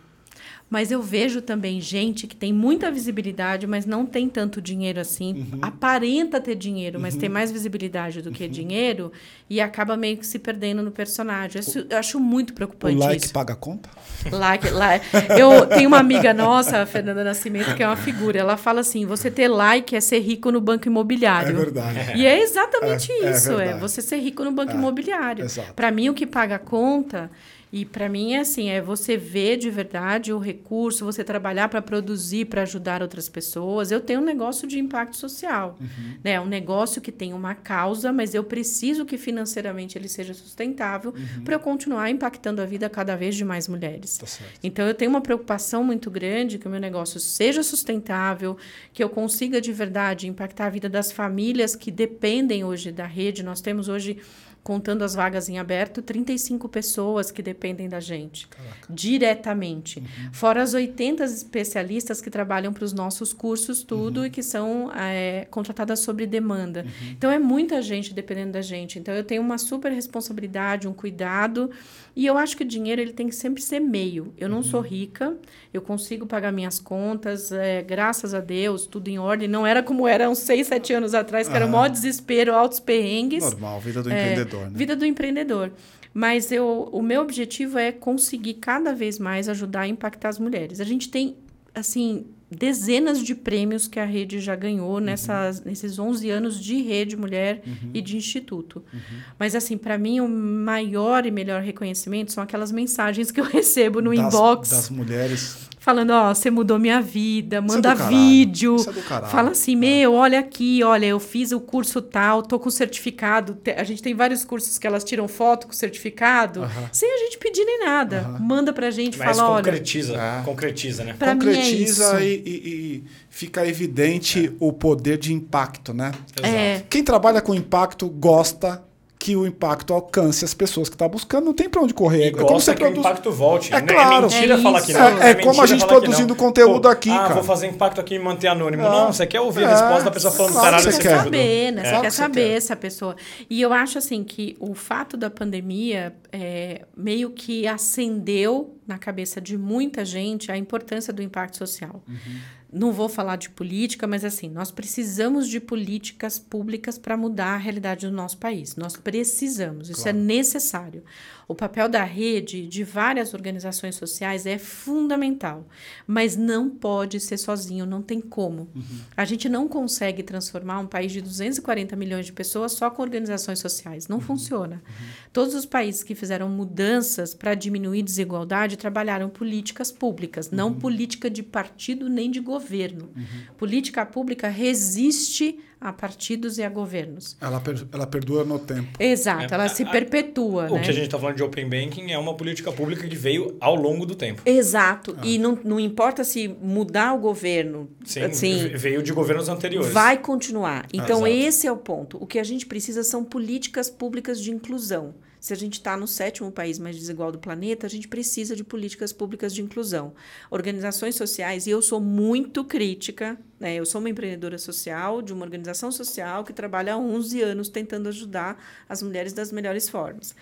Mas eu vejo também gente que tem muita visibilidade, mas não tem tanto dinheiro assim. Uhum. Aparenta ter dinheiro, mas tem mais visibilidade do que dinheiro e acaba meio que se perdendo no personagem. Isso, eu acho muito O preocupante like isso. paga a conta? Like, like. Eu tenho uma amiga nossa, a Fernanda Nascimento, que é uma figura. Ela fala assim: você ter like é ser rico no banco imobiliário. É verdade. E é exatamente É, é isso, é, verdade. você ser rico no banco É, imobiliário. Para mim, o que paga a conta, e para mim é assim, é você ver de verdade o recurso, você trabalhar para produzir, para ajudar outras pessoas. Eu tenho um negócio de impacto social, Uhum. né? Um negócio que tem uma causa, mas eu preciso que financeiramente ele seja sustentável para eu continuar impactando a vida cada vez de mais mulheres. Uhum. Tá. Então eu tenho uma preocupação muito grande que o meu negócio seja sustentável, que eu consiga de verdade impactar a vida das famílias que dependem hoje da rede. Nós temos hoje contando as vagas em aberto, 35 pessoas que dependem da gente diretamente. Uhum. Fora as 80 especialistas que trabalham para os nossos cursos, tudo, uhum. e que são é, contratadas sobre demanda. Uhum. Então, é muita gente dependendo da gente. Então, eu tenho uma super responsabilidade, um cuidado. E eu acho que o dinheiro ele tem que sempre ser meio. Eu não sou uhum. rica, eu consigo pagar minhas contas, é, graças a Deus, tudo em ordem. Não era como era uns 6, 7 anos atrás, que era o maior desespero, altos perrengues. Normal, vida do é, empreendedor. Né? Vida do empreendedor. Mas eu, o meu objetivo é conseguir cada vez mais ajudar a impactar as mulheres. A gente tem, assim, dezenas de prêmios que a rede já ganhou uhum. nessas, nesses 11 anos de rede mulher uhum. e de instituto. Uhum. Mas, assim, para mim, o maior e melhor reconhecimento são aquelas mensagens que eu recebo no das, inbox. Das mulheres falando, ó, oh, você mudou minha vida, manda é vídeo. Isso é. Fala assim, é. meu, olha aqui, olha, eu fiz o curso tal, tô com certificado. A gente tem vários cursos que elas tiram foto com certificado, uh -huh. sem a gente pedir nem nada. Uh -huh. Manda pra gente, Mas fala, concretiza, olha... É. Concretiza, né? Pra concretiza é e, e, e, fica evidente é. o poder de impacto, né? Exato. É. Quem trabalha com impacto gosta que o impacto alcance as pessoas que estão tá buscando, não tem para onde correr. E é como você que produz... o impacto volte. É, né? claro. é mentira é falar que não. É, é como a gente produzindo conteúdo Pô, aqui, ah, cara. vou fazer impacto aqui e manter anônimo. Não, você quer ouvir a resposta da pessoa falando claro caralho. Você quer saber, né? Você quer saber essa pessoa. E eu acho assim que o fato da pandemia é, meio que acendeu na cabeça de muita gente a importância do impacto social. Uhum não vou falar de política, mas assim, nós precisamos de políticas públicas para mudar a realidade do nosso país. Nós precisamos, isso é claro. é necessário. O papel da rede, de várias organizações sociais, é fundamental, mas não pode ser sozinho, não tem como. Uhum. A gente não consegue transformar um país de 240 milhões de pessoas só com organizações sociais. Não uhum. funciona. Uhum. Todos os países que fizeram mudanças para diminuir desigualdade trabalharam políticas públicas, não uhum. política de partido nem de governo. Uhum. Política pública resiste a partidos e a governos. Ela, per, ela perdura no tempo. Exato, é, ela se perpetua. O né? que a gente está falando de Open Banking é uma política pública que veio ao longo do tempo. Exato. Ah. E não, não importa se mudar o governo. Sim, assim, veio de governos anteriores. Vai continuar. Então, ah, esse é o ponto. O que a gente precisa são políticas públicas de inclusão. Se a gente está no sétimo país mais desigual do planeta, a gente precisa de políticas públicas de inclusão. Organizações sociais, e eu sou muito crítica, né? eu sou uma empreendedora social de uma organização social que trabalha há 11 anos tentando ajudar as mulheres das melhores formas.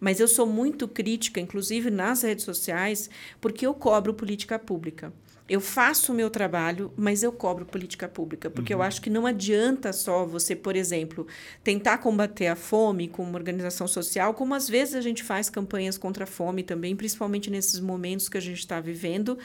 Mas eu sou muito crítica, inclusive nas redes sociais, porque eu cobro política pública. Eu faço o meu trabalho, mas eu cobro política pública, porque uhum. eu acho que não adianta só você, por exemplo, tentar combater a fome com uma organização social, como às vezes a gente faz campanhas contra a fome também, principalmente nesses momentos que a gente está vivendo,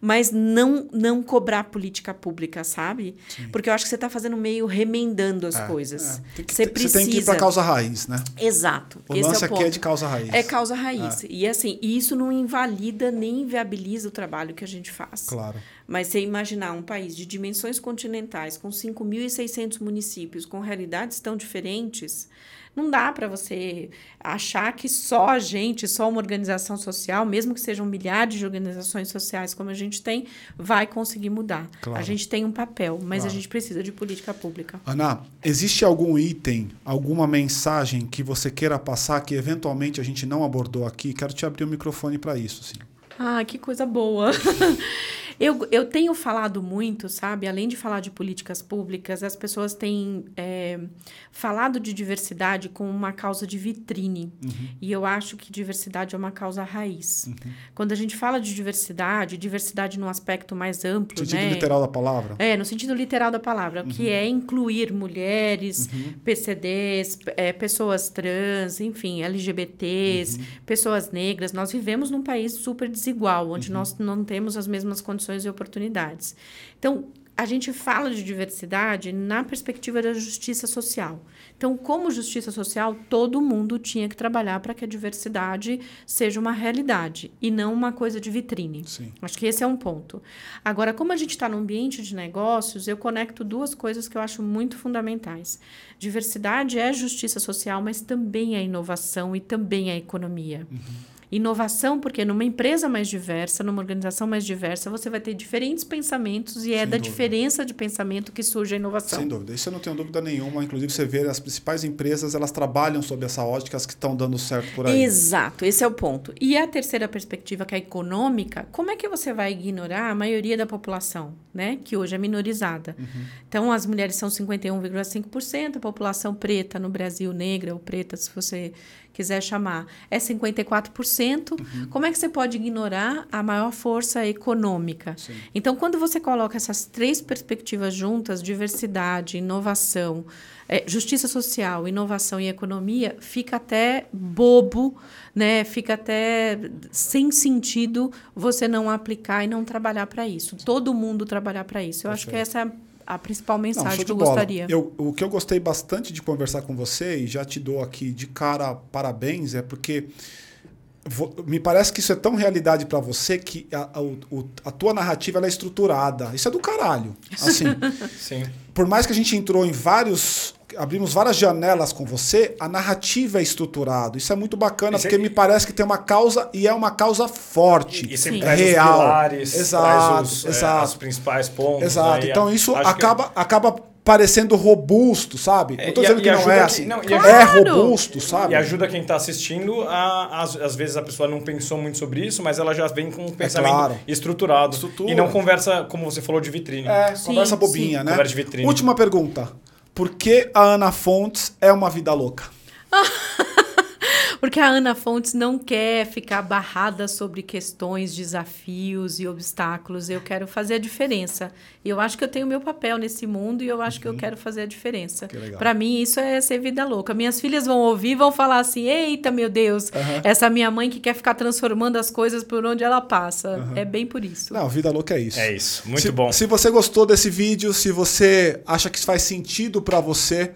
mas não não cobrar política pública, sabe? Sim. Porque eu acho que você está fazendo meio remendando as é, coisas. É. Que, você, precisa... você tem que ir para causa raiz, né? Exato. O Esse lance é o aqui é de causa raiz. É causa raiz. É. E assim, isso não invalida nem inviabiliza o trabalho que a gente faz. Claro. Claro. Mas você imaginar um país de dimensões continentais, com 5.600 municípios, com realidades tão diferentes, não dá para você achar que só a gente, só uma organização social, mesmo que sejam milhares de organizações sociais como a gente tem, vai conseguir mudar. Claro. A gente tem um papel, mas claro. a gente precisa de política pública. Ana, existe algum item, alguma mensagem que você queira passar que eventualmente a gente não abordou aqui? Quero te abrir o microfone para isso, sim. Ah, que coisa boa. Eu, eu tenho falado muito, sabe? Além de falar de políticas públicas, as pessoas têm é, falado de diversidade como uma causa de vitrine. Uhum. E eu acho que diversidade é uma causa raiz. Uhum. Quando a gente fala de diversidade, diversidade num aspecto mais amplo. No sentido né? literal da palavra? É, no sentido literal da palavra, uhum. que é incluir mulheres, uhum. PCDs, é, pessoas trans, enfim, LGBTs, uhum. pessoas negras. Nós vivemos num país super desigual, onde uhum. nós não temos as mesmas condições e oportunidades. Então, a gente fala de diversidade na perspectiva da justiça social. Então, como justiça social, todo mundo tinha que trabalhar para que a diversidade seja uma realidade e não uma coisa de vitrine. Sim. Acho que esse é um ponto. Agora, como a gente está no ambiente de negócios, eu conecto duas coisas que eu acho muito fundamentais. Diversidade é justiça social, mas também é inovação e também é economia. Uhum. Inovação, porque numa empresa mais diversa, numa organização mais diversa, você vai ter diferentes pensamentos e é Sem da dúvida. diferença de pensamento que surge a inovação. Sem dúvida, isso eu não tenho dúvida nenhuma. Inclusive, você vê as principais empresas, elas trabalham sob essa ótica, as que estão dando certo por aí. Exato, esse é o ponto. E a terceira perspectiva, que é a econômica, como é que você vai ignorar a maioria da população, né? Que hoje é minorizada. Então, as mulheres são 51,5%, a população preta no Brasil, negra ou preta, se você quiser chamar, é 54%. Como é que você pode ignorar a maior força econômica? Sim. Então, quando você coloca essas três perspectivas juntas, diversidade, inovação, eh, justiça social, inovação e economia, fica até bobo, né? Fica até sem sentido você não aplicar e não trabalhar para isso. Todo mundo trabalhar para isso. Eu acho que essa é a a principal Não, mensagem show que eu bola. gostaria. Eu- o que eu gostei bastante de conversar com você, e já te dou aqui de cara parabéns, é porque me parece que isso é tão realidade pra você que a, a- o- a tua narrativa ela é estruturada. Isso é do caralho. Assim, Sim. por mais que a gente entrou em vários. Abrimos várias janelas com você, a narrativa é estruturada. Isso é muito bacana, Isso é- porque me parece que tem uma causa e é uma causa forte. E Sim. sempre traz real. os pilares, Exato, traz os, é, exato. as principais pontos. Exato. né? E Então isso acaba, acaba parecendo robusto, sabe? É, não tô e dizendo e que não ajuda é que- assim. não, e é robusto, sabe? E ajuda quem está assistindo a, às, às vezes a pessoa não pensou muito sobre isso, mas ela já vem com um pensamento É claro. estruturado. Estrutura. E não conversa, como você falou, de vitrine. É, Sim, conversa sim. bobinha, né? Conversa de vitrine. Última pergunta. Por que a Ana Fontes é uma vida louca? Porque a Ana Fontes não quer ficar barrada sobre questões, desafios e obstáculos. Eu quero fazer a diferença. E eu acho que eu tenho meu papel nesse mundo e eu acho que eu quero fazer a diferença. Uhum. Que legal. Para mim, isso é ser vida louca. Minhas filhas vão ouvir e vão falar assim: eita, meu Deus, essa minha mãe que quer ficar transformando as coisas por onde ela passa. É bem por isso. Não, vida louca é isso. É isso. Muito se, bom. Se você gostou desse vídeo, se você acha que isso faz sentido pra você,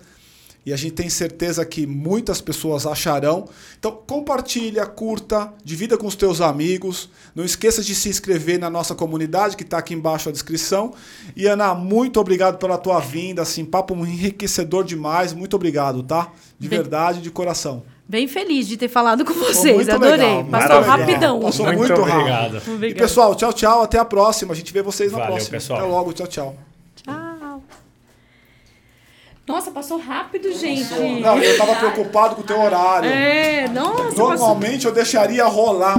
e a gente tem certeza que muitas pessoas acharão, então compartilha, curta, divida com os teus amigos. Não esqueça de se inscrever na nossa comunidade que está aqui embaixo a descrição. E Ana, muito obrigado pela tua vinda, assim, papo enriquecedor demais. Muito obrigado, tá? De Bem- verdade, de coração. Bem feliz de ter falado com vocês. muito Adorei. legal, Passou maravilha. rapidão. Passou Muito muito rápido. obrigado. E pessoal, tchau, tchau. Até a próxima. A gente vê vocês na Valeu, próxima. pessoal. Até logo. Tchau. Tchau. Nossa, passou rápido, gente. Não, eu tava preocupado com o teu horário. É, nossa. Normalmente eu deixaria rolar.